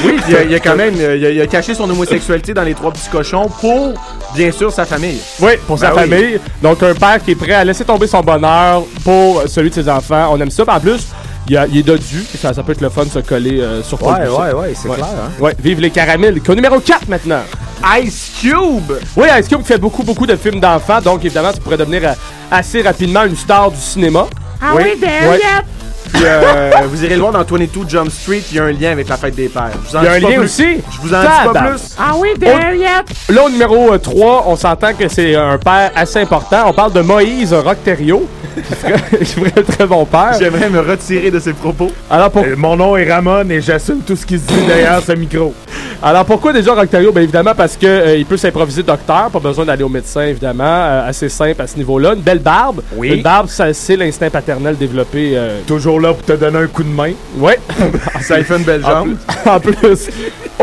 Oui, il a, il a quand même euh, il a, il a caché son homosexualité dans les trois petits cochons pour, bien sûr, sa famille. Oui, pour sa Ben oui. famille. Donc, un père qui est prêt à laisser tomber son bonheur pour celui de ses enfants. On aime ça. En plus, il, a- il est dodu. Ça, ça peut être le fun de se coller euh, sur Paul Ouais, ouais, ouais, c'est clair, hein. Ouais, vive les caramels. Au numéro 4 maintenant. Ice Cube! Oui, Ice Cube fait beaucoup, beaucoup de films d'enfants. Donc, évidemment, tu pourrais devenir euh, assez rapidement une star du cinéma. Ah oui, there yet? Puis euh, vous irez le voir dans 22 Jump Street, il y a un lien avec la fête des pères. Je vous en Il y a un dis pas lien plus. aussi? Je vous en dis pas Tabarnak. plus. Ah oui, yet. Là, au numéro 3, on s'entend que c'est un père assez important. On parle de Moïse Rockterio. qui ferait- qui ferait un très bon père. J'aimerais me retirer de ces propos. Alors, pour Euh, Mon nom est Ramon et j'assume tout ce qui se dit derrière ce micro. Alors pourquoi déjà Octario? Ben évidemment parce que euh, il peut s'improviser docteur, pas besoin d'aller au médecin évidemment, euh, assez simple à ce niveau-là. Une belle barbe. Oui. Une barbe, ça, c'est l'instinct paternel développé. euh, Toujours là pour te donner un coup de main. Ouais. Ça lui fait une belle En jambe. plus- En plus.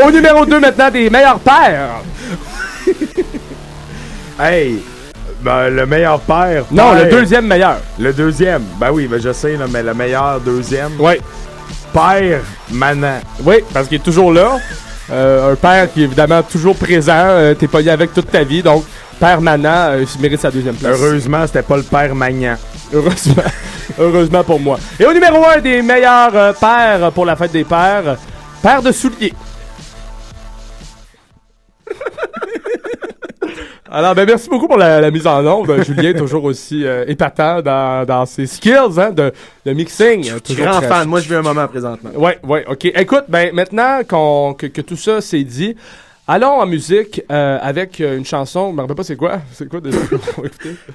Au numéro 2 maintenant des meilleurs pères. Hey, ben, le meilleur père. Non, père. le deuxième meilleur. Le deuxième. Ben oui, ben je sais, là, mais le meilleur deuxième. Ouais. Père Manan. Oui, parce qu'il est toujours là. Euh, un père qui est évidemment toujours présent. euh, T'es pogné avec toute ta vie. Donc, père Manan, euh, il mérite sa deuxième place. Heureusement, c'était pas le père Magnan. Heureusement. Heureusement pour moi. Et au numéro 1 des meilleurs euh, pères pour la fête des pères, père de souliers. Alors, ben merci beaucoup pour la, la mise en onde. Julien, toujours aussi euh, épatant dans, dans ses skills hein, de, de mixing. euh, toujours Grand très- fan. Moi, je vis un moment présentement. Ouais, ouais, ok. Écoute, ben maintenant qu'on que, que tout ça s'est dit, allons en musique euh, avec euh, une chanson. Je me rappelle pas c'est quoi. C'est quoi déjà?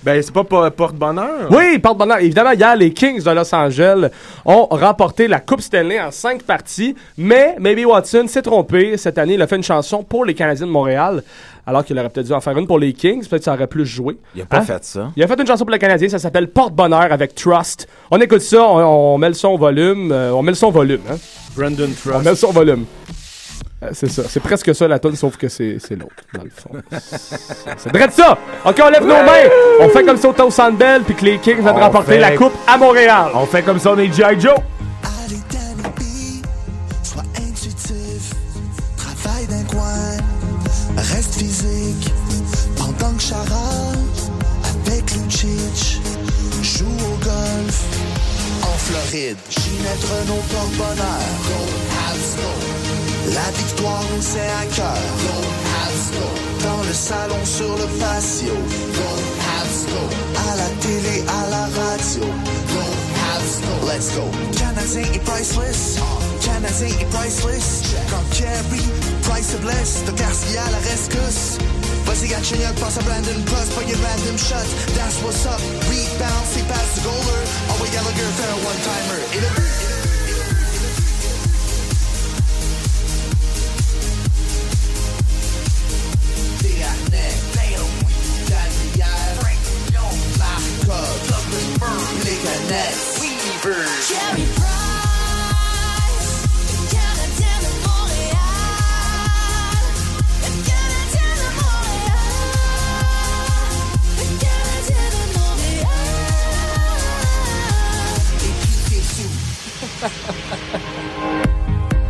Ben, c'est pas po- porte-bonheur? Oui, porte-bonheur. Évidemment, hier, les Kings de Los Angeles ont remporté la Coupe Stanley en cinq parties, mais Maybe Watson s'est trompé. Cette année, il a fait une chanson pour les Canadiens de Montréal, alors qu'il aurait peut-être dû en faire une pour les Kings. Peut-être que ça aurait plus joué. Il a pas Hein? fait ça. Il a fait une chanson pour les Canadiens, ça s'appelle Porte-bonheur avec Trust. On écoute ça, on, on met le son au volume. euh, on met le son au volume, hein? Brandon On Trust. met le son au volume. Euh, c'est ça. C'est presque ça la tonne, sauf que c'est c'est l'autre, dans le fond. c'est vrai de ça! Ok, on lève nos mains! On fait comme ça au Centre Bell, puis que les Kings viennent On remporter fait- la Coupe à Montréal. On fait comme ça, on est G.I. Joe. Sois intuitif, travaille d'un coin, reste physique. Pendant que Chara, avec Lucic, joue au golf en Floride. Ginette Renault porte-bonheur. Go, Habs, go. La victoire c'est à cœur. Dans le salon, sur le patio. À la télé, à la radio. Let's go. Canadien est priceless. Canadien est priceless. Comme Kerry, Price bless. De Garcia la rescousse. Vas-y, passe à Brandon Cross, pas your random shot. That's what's up. Rebound, c'est passe the goaler. Envoie Gallagher faire un one-timer. Et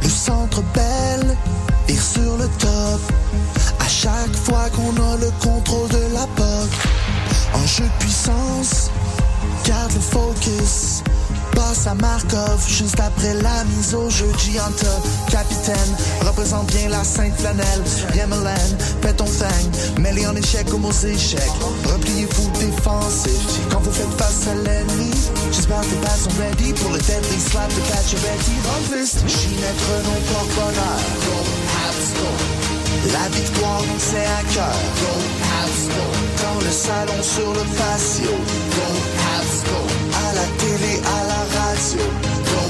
Le centre belle, et sur le top. Chaque fois qu'on a le contrôle de la POC. En jeu de puissance, garde le focus. Passe à Markov juste après la mise au jeu. Gianta, capitaine, représente bien la sainte flanelle. Yemelan, pète ton thing, mets-les en échec comme aux échecs. Repliez-vous défensif quand vous faites face à l'ennemi. J'espère que pads sont ready pour le deadly slap de Pacioretty. Dans le list, Ginette Renault Habs, go. La victoire c'est à cœur. Go, go. Dans le salon, sur le patio. Go, go. À la télé, à la radio. Go,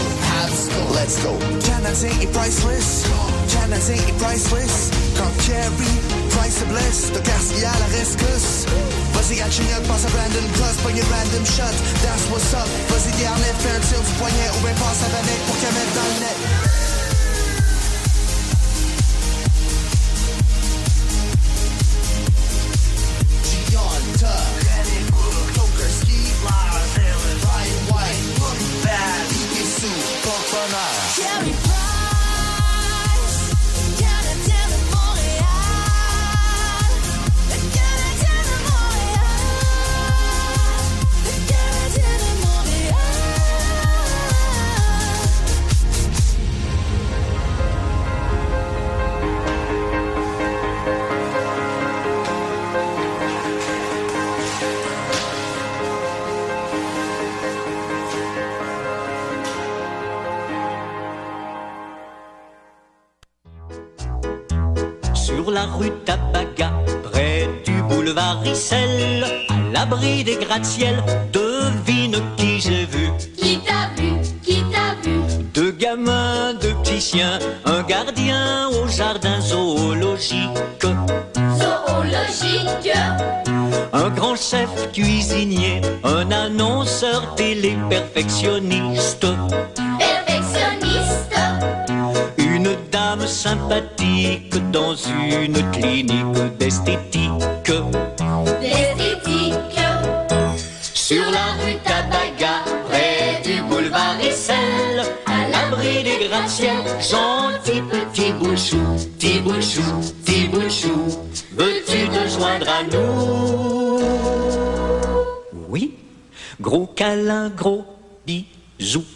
go. Let's go. Canadien est priceless. Canadien est priceless. Quand Kerry, Price bless. De Garcia à la rescousse. Vas-y, Gatchenyuk, passe à Brandon Cross, pas une random shot. That's what's up? Vas-y, Garnett, fais un tir du poignet ou bien passe à Vanek pour qu'elle mette dans le net. Punk White, look bad, he can sue, rue Tabaga, près du boulevard Issel, à l'abri des gratte-ciel, devine qui j'ai vu. Qui t'a vu? Qui t'a vu? Deux gamins, deux petits chiens, un gardien au jardin zoologique. Zoologique. Un grand chef cuisinier, un annonceur télé une clinique d'esthétique. L'esthétique. Sur la rue Tabaga, près du boulevard Issel, à l'abri des gratte-ciel, gentil petit bouchou, petit bouchou, petit bouchou, veux-tu te joindre à nous? Oui, gros câlin, gros bisous.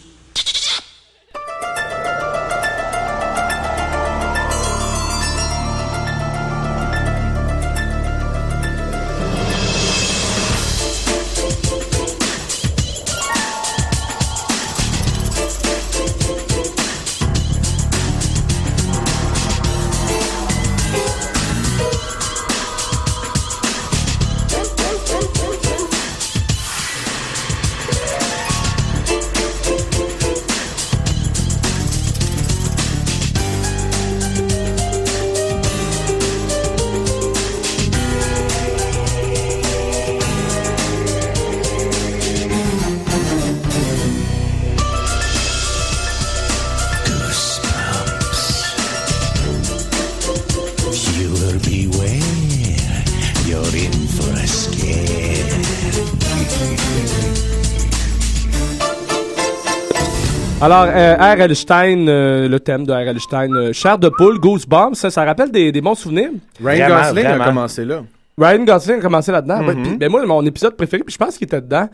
Alors, euh, R.L. Stein, euh, le thème de R.L. Stein, euh, Chair de poule, Goosebumps, ça, ça rappelle des, des bons souvenirs? Ryan Vraiment, Gosling vraiment. a commencé là. Ryan Gosling a commencé là-dedans. Ouais, Mhm. puis, ben moi, mon épisode préféré, puis je pense qu'il était dedans,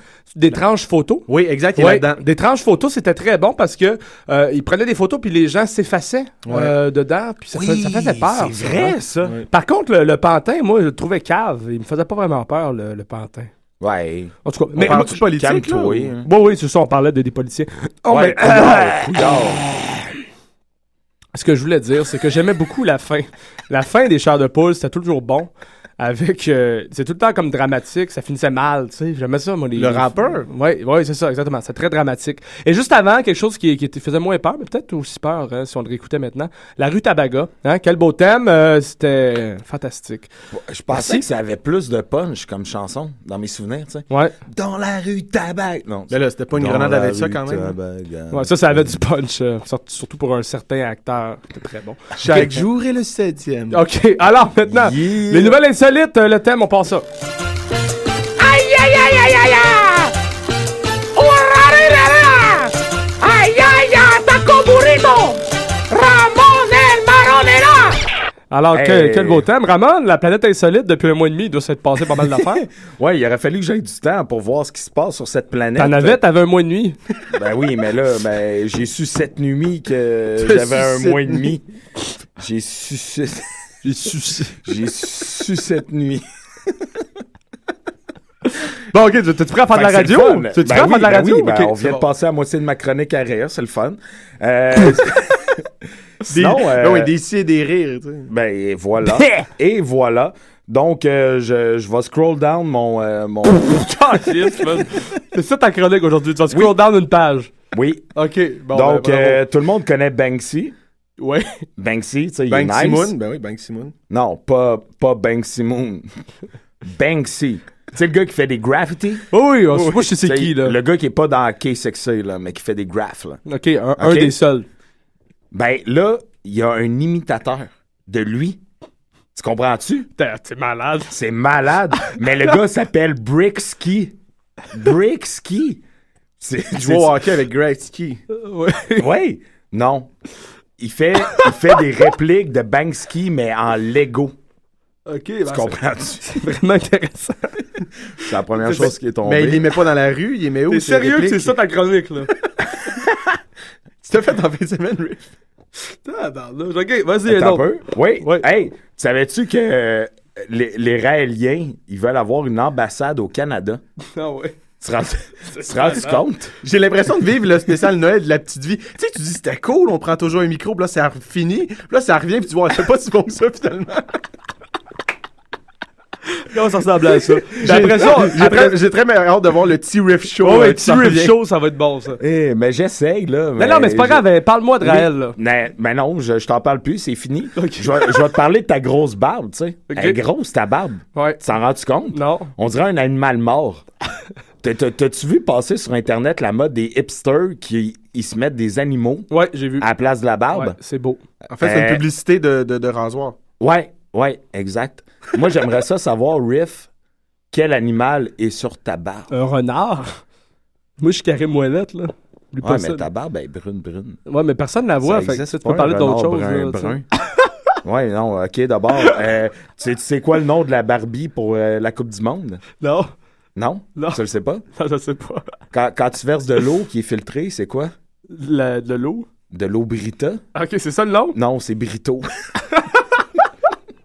tranches photos. Oui, exact, il est Ouais, là-dedans. Des tranches photos, c'était très bon parce que euh, il prenait des photos puis les gens s'effaçaient Ouais. euh, dedans, puis ça, Oui, fait- ça faisait peur. c'est vrai, hein? ça. Par contre, le, le pantin, moi, je le trouvais cave. Il me faisait pas vraiment peur, le, le pantin. Ouais. En tout cas, Mais parle-tu de politique, là, Calme-toi, ou- hein. Oui, oui, c'est ça, on parlait de, des policiers. Oh, Ouais, mais-. Ce que je voulais dire, c'est que j'aimais beaucoup la fin. La fin des chars de poule, c'était toujours bon. Avec. euh, c'est tout le temps comme dramatique, ça finissait mal, tu sais. J'aimais ça, moi. Les, Le rappeur? Oui, ouais, c'est ça, exactement. C'est très dramatique. Et juste avant, quelque chose qui, qui te faisait moins peur, mais peut-être aussi peur, hein, si on le réécoutait maintenant. La rue Tabaga. Hein, quel beau thème. euh, c'était fantastique. Je pensais que ça avait plus de punch comme chanson dans mes souvenirs, tu sais. Ouais. Dans la rue Tabac. Non. Mais là, c'était pas une Dans grenade avec ça quand même. Tabac. Ouais, ça, ça avait du punch, euh, surtout pour un certain acteur. C'était très bon. Chaque Ok. jour est le septième. OK, alors maintenant, Yeah. les nouvelles insolites, euh, le thème, on passe ça. Aïe, aïe, aïe, aïe, aïe, aïe! Urararara! Aïe, aïe, aïe, taco burrito! Ramon el Maronera! Alors, Hey. quel, quel beau thème. Ramon, la planète insolite, depuis un mois et demi, il doit s'être passé pas mal d'affaires. Ouais, il aurait fallu que j'aie du temps pour voir ce qui se passe sur cette planète. T'en avais, t'avais un mois et demi. Ben oui, mais là, ben, j'ai su cette nuit que j'avais un mois et demi. J'ai su cette... J'ai su... J'ai su cette nuit. Bon, OK, t'es-tu prêt à faire de la radio? T'es-tu Ben prêt à oui, faire de la ben radio? ben, on vient de passer à moitié de ma chronique à rire, c'est le fun. Euh, sinon, des, euh, ben oui, des si et des rires, tu sais. Ben et voilà. et voilà. Donc, euh, je, je vais scroll down mon... euh, mon... C'est ça ta chronique aujourd'hui. Tu vas scroll down une page. oui. OK, bon. Donc, ben, euh, tout le monde connaît Banksy. Ouais. Banksy, tu sais, il est Banksy nice. Moon. Ben oui, Banksy Moon. Non, pas, pas Banksy Moon. Banksy. Tu sais, le gars qui fait des graffitis? Oh oui, on- moi, je sais c'est Tu sais, qui, là. Le gars qui est pas dans K6 là, mais qui fait des graphs, là. OK, un, des seuls. Ben là, il y a un imitateur de lui. Tu comprends-tu? T'es malade. C'est malade. mais le gars s'appelle. Brickski. C'est Tu joues au hockey avec Greg Ski. Ouais. Oui. Non. Il fait, il fait des répliques de Banksy, mais en Lego. OK, Tu comprends-tu? C'est vraiment intéressant. C'est la première chose qui est tombée. Mais il les met pas dans la rue, il les met où? T'es sérieux que c'est ça ta chronique, là? Tu t'as fait en fin de semaine, Riff? Tabarnouche. OK, vas-y, Attends un peu. Oui. Ouais. Hey, savais-tu que euh, les, les Raéliens, ils veulent avoir une ambassade au Canada? Ah ouais. Tu te rends- tu rends malade. compte? J'ai l'impression de vivre le spécial Noël de la petite vie. Tu sais, tu dis c'était cool, on prend toujours un micro, puis là ça fini, puis là ça revient, puis tu vois, c'est pas si bon que ça finalement. Comment ça ressemble à ça? J'ai après ça, j'ai très, j'ai très hâte de voir le T-Riff Show. Ouais, ouais, le T-Riff. Show, ça va être bon, ça. Eh, mais j'essaye, là. Mais non, mais c'est pas grave, euh, parle-moi de Raël, là. Mais, mais non, je, je t'en parle plus, c'est fini. Je, vais, je vais te parler de ta grosse barbe, tu sais. Elle est grosse, ta barbe. Ouais. Tu t'en rends-tu compte? Non. On dirait un animal mort. T'as- t'as- T'as-tu vu passer sur Internet la mode des hipsters qui ils se mettent des animaux ouais, j'ai vu. à la place de la barbe? Ouais, c'est beau. En fait, c'est une Euh, publicité de, de, de rasoir. Ouais, ouais, exact. Moi, j'aimerais ça savoir, Riff, quel animal est sur ta barbe? Un renard? Moi, je suis carré moellette, là. Oublie pas Ouais, ça. mais ta barbe, elle est brune, brune. Ouais, mais personne la voit, Ça fait que existe tu peux pas, parler un d'autre chose. renard là, brun, tu sais. brun. ouais, non, ok, d'abord, euh, tu sais- tu sais quoi le nom de la Barbie pour euh, la Coupe du Monde? Non. Non? Non. Tu le sais pas? Non, je sais pas. Quand, quand tu verses de l'eau qui est filtrée, c'est quoi? La- de l'eau? De l'eau Brita? Ok, c'est ça le nom? Non, c'est Brito.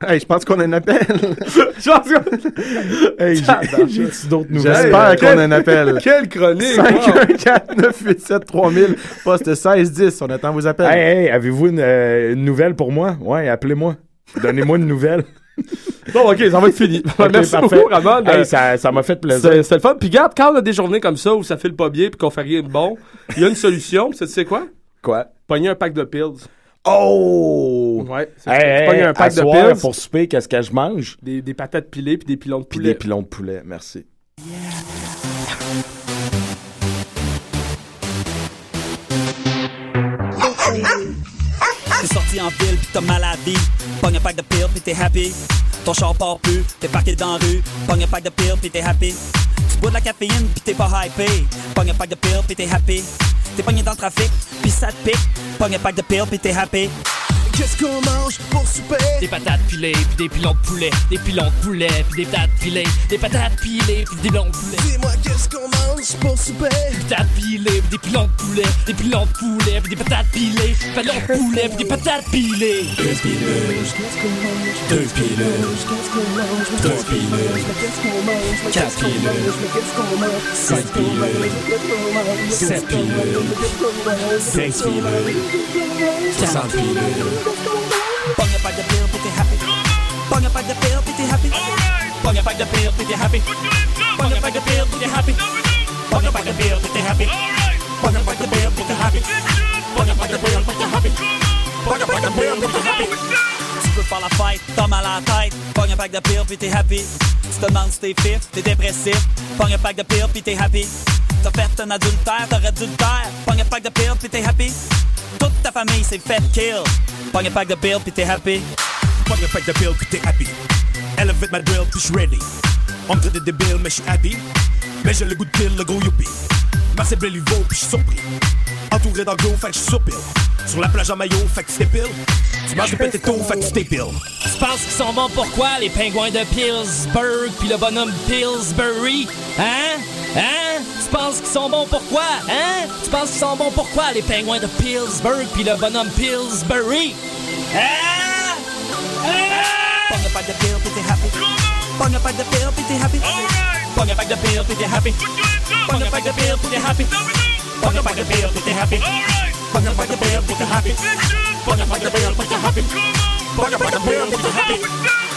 Hey, je pense qu'on a un appel. Je pense que- Hey, j'ai- j'ai-tu d'autres nouvelles? J'espère qu'on a un appel. Quelle chronique! 514 987 3000 poste 1610. On attend vos appels. Hey, hey, avez-vous une, euh, une nouvelle pour moi? Ouais, appelez-moi. Donnez-moi une nouvelle. Bon, ok, ça va être fini. Merci parfait. beaucoup, Ramon. Hey, Euh, ça ça m'a fait plaisir. C'est c'est le fun. Puis garde, quand on a des journées comme ça où ça file pas bien puis qu'on fait rien de bon, il y a une solution. Tu sais quoi? Quoi? Pogner un pack de pills. Oh! Ouais. c'est- Hey, un à pack de soir, pills. pour souper, qu'est-ce que je mange? Des, des patates pilées puis des pilons de Puis poulet. des pilons de poulet, merci. T'es sorti en ville pis t'as maladie. Pogne un pack de pills pis t'es happy. Ton char part plus, t'es parqué dans la rue. Pogne un pack de pills pis t'es happy. Tu bois de la caféine pis t'es pas hypé. Pogne un pack de pills pis t'es happy. T'es pogné dans le trafic pis ça te pique. Pogne un pack de pills pis t'es happy. Qu'est-ce qu'on mange pour souper? Des patates pilées, puis des pilons de poulet, des pilons de poulet, puis des patates pilées, des patates pilées, puis des pilons de poulet. Dis-moi qu'est-ce qu'on mange pour souper? Des patates pilées, puis des pilons de poulet, des pilons de poulet, puis des patates pilées, des pilons de poulet, puis des patates pilées. Deux pileuses? Deux pileuses? Deux pileuses, qu'on mange? Cinq mange? Sept mange? Quinze pileuses. Soixante pileuses. Pogne un pack de pills pis t'es happy. Pogne un pack de pills pis t'es happy. Pogne un pack de pills, puis t'es happy. Pogne un pack de pills, puis t'es happy. Pogne un pack de pills, puis t'es happy. Pogne un pack de pills, puis t'es happy. Pogne un pack de pills, puis t'es happy. Pogne un pack de pills, puis t'es happy. Tu veux faire la fête, t'as mal à la tête. Pogne un pack de pills pis t'es happy. Tu te demandes si t'es fif, t'es dépressif. Pogne un pack de pills pis t'es happy. T'as fait un adultère, t'aurais dû le taire. Pogne un pack de pills pis t'es happy. Toute ta famille s'est fait kill. Pogne un pack de pills pis t'es happy. Un pack de pills, puis t'es happy. Elevate ma drill, puis j'suis ready. Traite de débile, mais j'suis happy. Mais j'ai le goût de pile, le gros youpi. Marcel Béliveau, puis j'suis surpris. Entouré d'anglo, fait que j'suis sur pile. Sur la plage en maillot, fait que tu t'épiles. Tu manges des potato, fait que tu t'épiles. Tu penses qu'ils sont bons pourquoi les pingouins de Pillsburg puis le bonhomme Pillsbury? Hein? Hein? Tu penses qu'ils sont bons pourquoi? Hein? Tu penses qu'ils sont bons pourquoi les pingouins de Pillsburg puis le bonhomme Pillsbury? Hein? Pogne de pis t'es happy. Pogne un pack de pills pis t'es happy. Pogne de t'es happy. Pogne de t'es happy. Pogne de t'es. Pogne de t'es. Pogne de t'es. Pogne de t'es happy.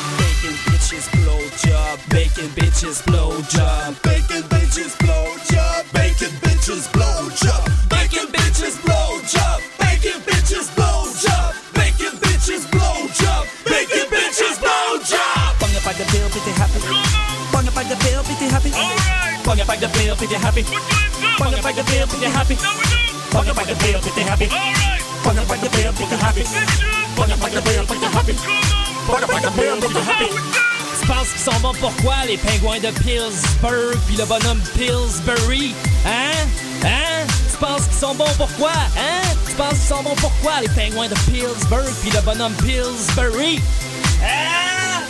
Bacon bitches blow job. Bacon bitches blow job. Bacon bitches blow job. Bacon bitches blow job. Bacon bitches blow job. Bacon bitches blow job. Bacon bitches blow job. Bacon bitches blow job. Pogne un pack de pills pis t'es happy. Pogne un pack de pills pis t'es happy. Pogne un pack de pills puis t'es happy. Pogne un pack de pills puis t'es happy. Pogne un pack de pills puis t'es happy. Pogne un pack de pills puis t'es happy. Pogne un pack de pills puis t'es happy. Pogne un pack de pills puis t'es happy. se pensent qu'ils sont bons pourquoi les pingouins de Pillsburg puis le bonhomme Pillsbury, hein? Hein? Tu penses qu'ils sont bons pourquoi? Hein? Tu penses qu'ils sont bons pourquoi les pingouins de Pillsburg puis le bonhomme Pillsbury? Ah!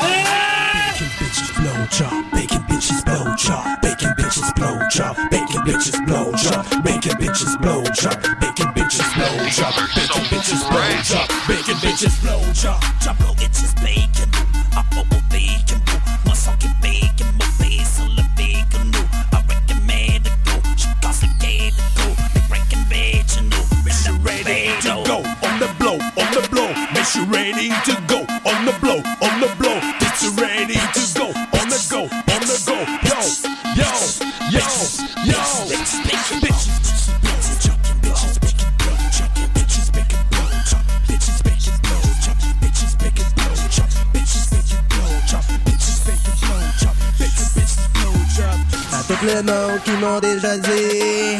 Ah! Bacon bitches blow job, bacon bitches blow job, bacon bitches blow job, bacon bitches blow job, bacon bitches blow job, bacon bitches blow job, bacon bitches blow job, bacon bitches blow job, chop blow bitches bacon. ready to go on the blow, on the blow. It's ready to go on the go, on the go. Yo, yo, yo, yo. Bitches. Top la main qui m'ont déjà dit.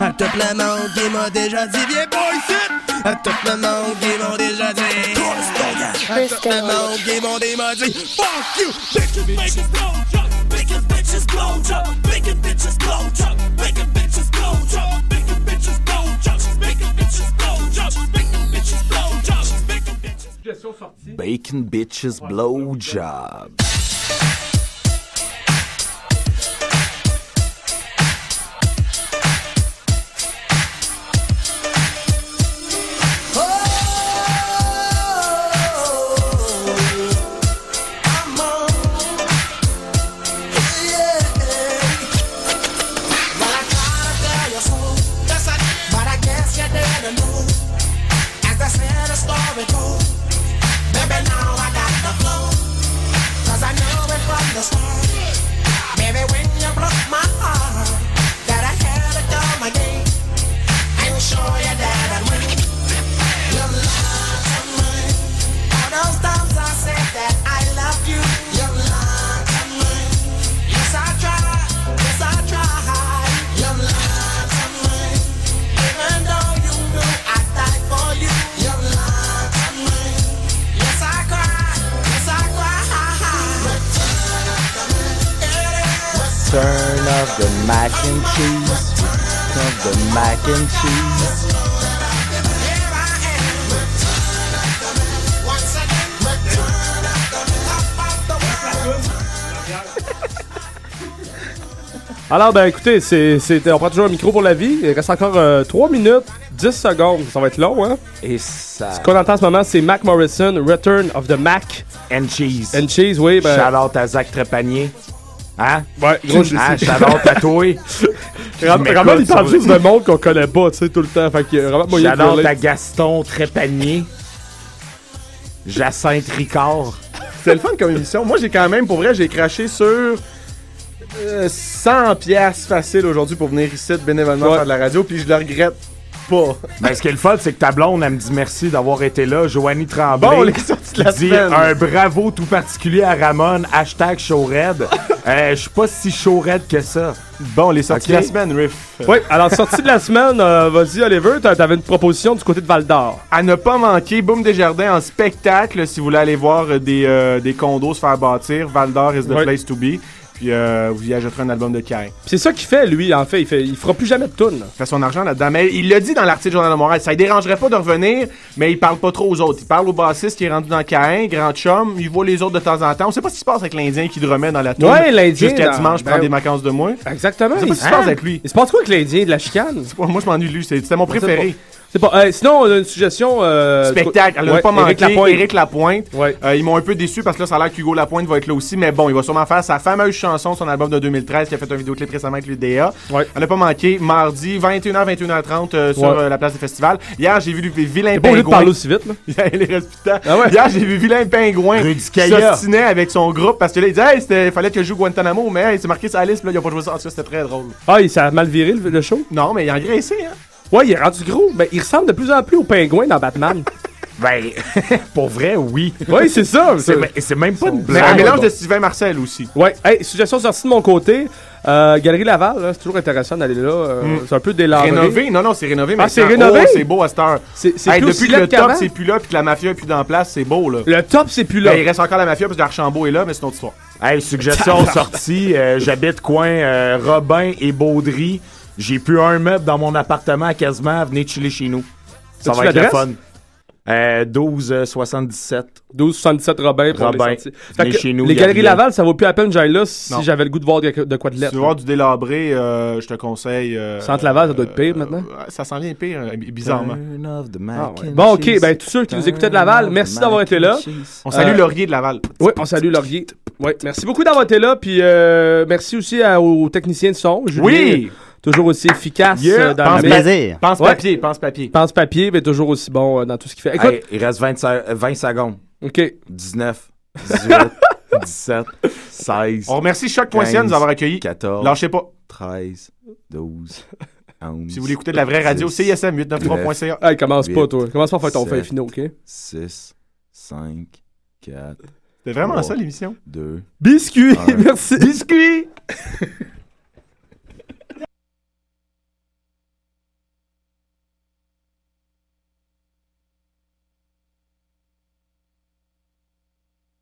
À top la main qui m'ont déjà dit. Viens, boy, sit! À top la main them give fuck you. Bitches blow job. bitches bitches bitches bitches bitches bitches bitches. Bacon bitches. Turn of the mac and cheese. Of the mac and cheese. Alors, ben écoutez, c'est, c'est- on prend toujours un micro pour la vie. Il reste encore 3 minutes, 10 secondes. Ça va être long, hein? Et ça. Ce qu'on entend en ce moment, c'est Mac Morrison, Return of the Mac. And cheese. And cheese, oui. Ben, Shout out à Zach Trépanier. Hein? Ouais, gros, je hein, à toi. Vraiment, il parle juste de monde qu'on connaît pas, tu sais, tout le temps. Fait vraiment moyen relate. à Gaston Trépanier. Jacinthe Ricard. C'était le fun comme émission. Moi, j'ai quand même, pour vrai, j'ai craché sur euh, 100 pièces facile aujourd'hui pour venir ici bénévolement faire de la radio, puis je le regrette pas. Ben, ce qui est le fun, c'est que ta blonde, elle me dit merci d'avoir été là. Joanie Tremblay. Bon, on est sorti de la dit semaine. un bravo tout particulier à Ramon. Hashtag showred. euh, je suis pas si showred que ça. Bon, les sorties de la semaine, Riff. Oui, alors, sortie de la semaine, euh, vas-y, Oliver, t'a- t'avais une proposition du côté de Val d'Or. À ne pas manquer, Boom Desjardins en spectacle si vous voulez aller voir euh, des, euh, des condos se faire bâtir. Val d'Or is the place to be. Puis euh, vous y ajouterez un album de Kai. C'est ça qu'il fait, lui, en fait. Il, fait, il fera plus jamais de tunes. Il fait son argent là-dedans. Mais il l'a dit dans l'article du Journal de Montréal. Ça ne dérangerait pas de revenir, mais il parle pas trop aux autres. Il parle au bassiste qui est rendu dans Caïn, grand chum. Il voit les autres de temps en temps. On sait pas ce qui se passe avec l'Indien qui le remet dans la tour. Ouais, l'Indien, Jusqu'à dans- dimanche, ben- prend des vacances de moi. Exactement. On sait pas ce qui se passe avec lui. Il se passe quoi avec l'Indien de la chicane? Moi, je m'ennuie lui. C'est- C'était mon préféré. Pas. C'est pas. euh, sinon, on a une suggestion. euh, Spectacle, elle n'a ouais, pas Éric manqué. Lapointe. Éric Lapointe. Ouais. Euh, ils m'ont un peu déçu parce que là, ça a l'air qu'Hugo Lapointe va être là aussi. Mais bon, il va sûrement faire sa fameuse chanson, son album de 2013, qui a fait un vidéoclip récemment avec l'UDA. Elle n'a pas manqué. Mardi, 21h, 21h30 euh, sur Ouais. euh, la place du festival. Hier, j'ai vu le vilain T'es pas pingouin. parler aussi vite, là. Il. Ah ouais? Hier, j'ai vu Vilain Pingouin s'ostinait avec son groupe parce que là, il disait, hey, c'était- fallait que je joue Guantanamo, mais hey, c'est marqué sur la liste, là, ils ont pas joué ça. En tout cas, c'était très drôle. Ah, il s'est mal viré, le, le show? Non, mais il a engraissé, hein. Ouais, il est rendu gros. Ben, il ressemble de plus en plus au pingouin dans Batman. Ben, pour vrai, oui. Oui, c'est ça. C'est mais- c'est même pas une Mais blague. un mélange de Sylvain Marcel aussi. Ouais, hey, suggestion sortie de mon côté. Euh, Galerie Laval, là, c'est toujours intéressant d'aller là. euh, Mm. C'est un peu délabré. Rénové? Non, non, c'est rénové. Ah, c'est rénové? Oh, c'est beau à cette heure. C'est- c'est Hey, plus depuis que le top, c'est plus là, puis que la mafia est plus dans place, c'est beau, là. Le top, c'est plus là. Ben, il reste encore la mafia parce que Archambault est là, mais c'est une autre histoire. Hey, suggestion sortie. euh, J'habite coin euh, Robin et Baudry. J'ai plus un meuble dans mon appartement quasiment. Venez chiller chez nous. Ça va être le fun. Euh, 12 euh, 77. 1277 Robin pour Robin. les. Fait que chez nous, les Galeries. Laval, ça vaut plus la peine que j'aille là si j'avais le goût de voir de, de quoi de Si lettre. tu veux voir du délabré, euh, je te conseille. euh, Centre Laval, ça doit être pire maintenant? euh, ça s'en vient pire, euh, bizarrement. Ah ouais. Bon, ok, ben tous ceux qui nous écoutaient de Laval, merci d'avoir été là. On salue Euh, Laurier de Laval. Oui, on salue Laurier. Ouais, merci beaucoup d'avoir été là, puis euh, merci aussi à- aux techniciens de son. Julien, Oui! Toujours aussi efficace Yeah! euh, dans Pense le plaisir. Pense Ouais. papier, pense papier. Pense papier, mais toujours aussi bon euh, dans tout ce qu'il fait. Écoute, Hey, il reste 25 euh, 20 secondes. OK. 19, 18, 17, 16. On remercie Choc.ca de nous 15, avoir accueillis. 14. Lâchez pas. 13, 12, 11. Si vous voulez écouter de la vraie radio, CISM 893.ca. Hey, commence pas, toi. Commence pas à faire ton fin finaux, OK? 6, 5, 4. C'était vraiment ça, l'émission? 2. Biscuit! Merci. Biscuit!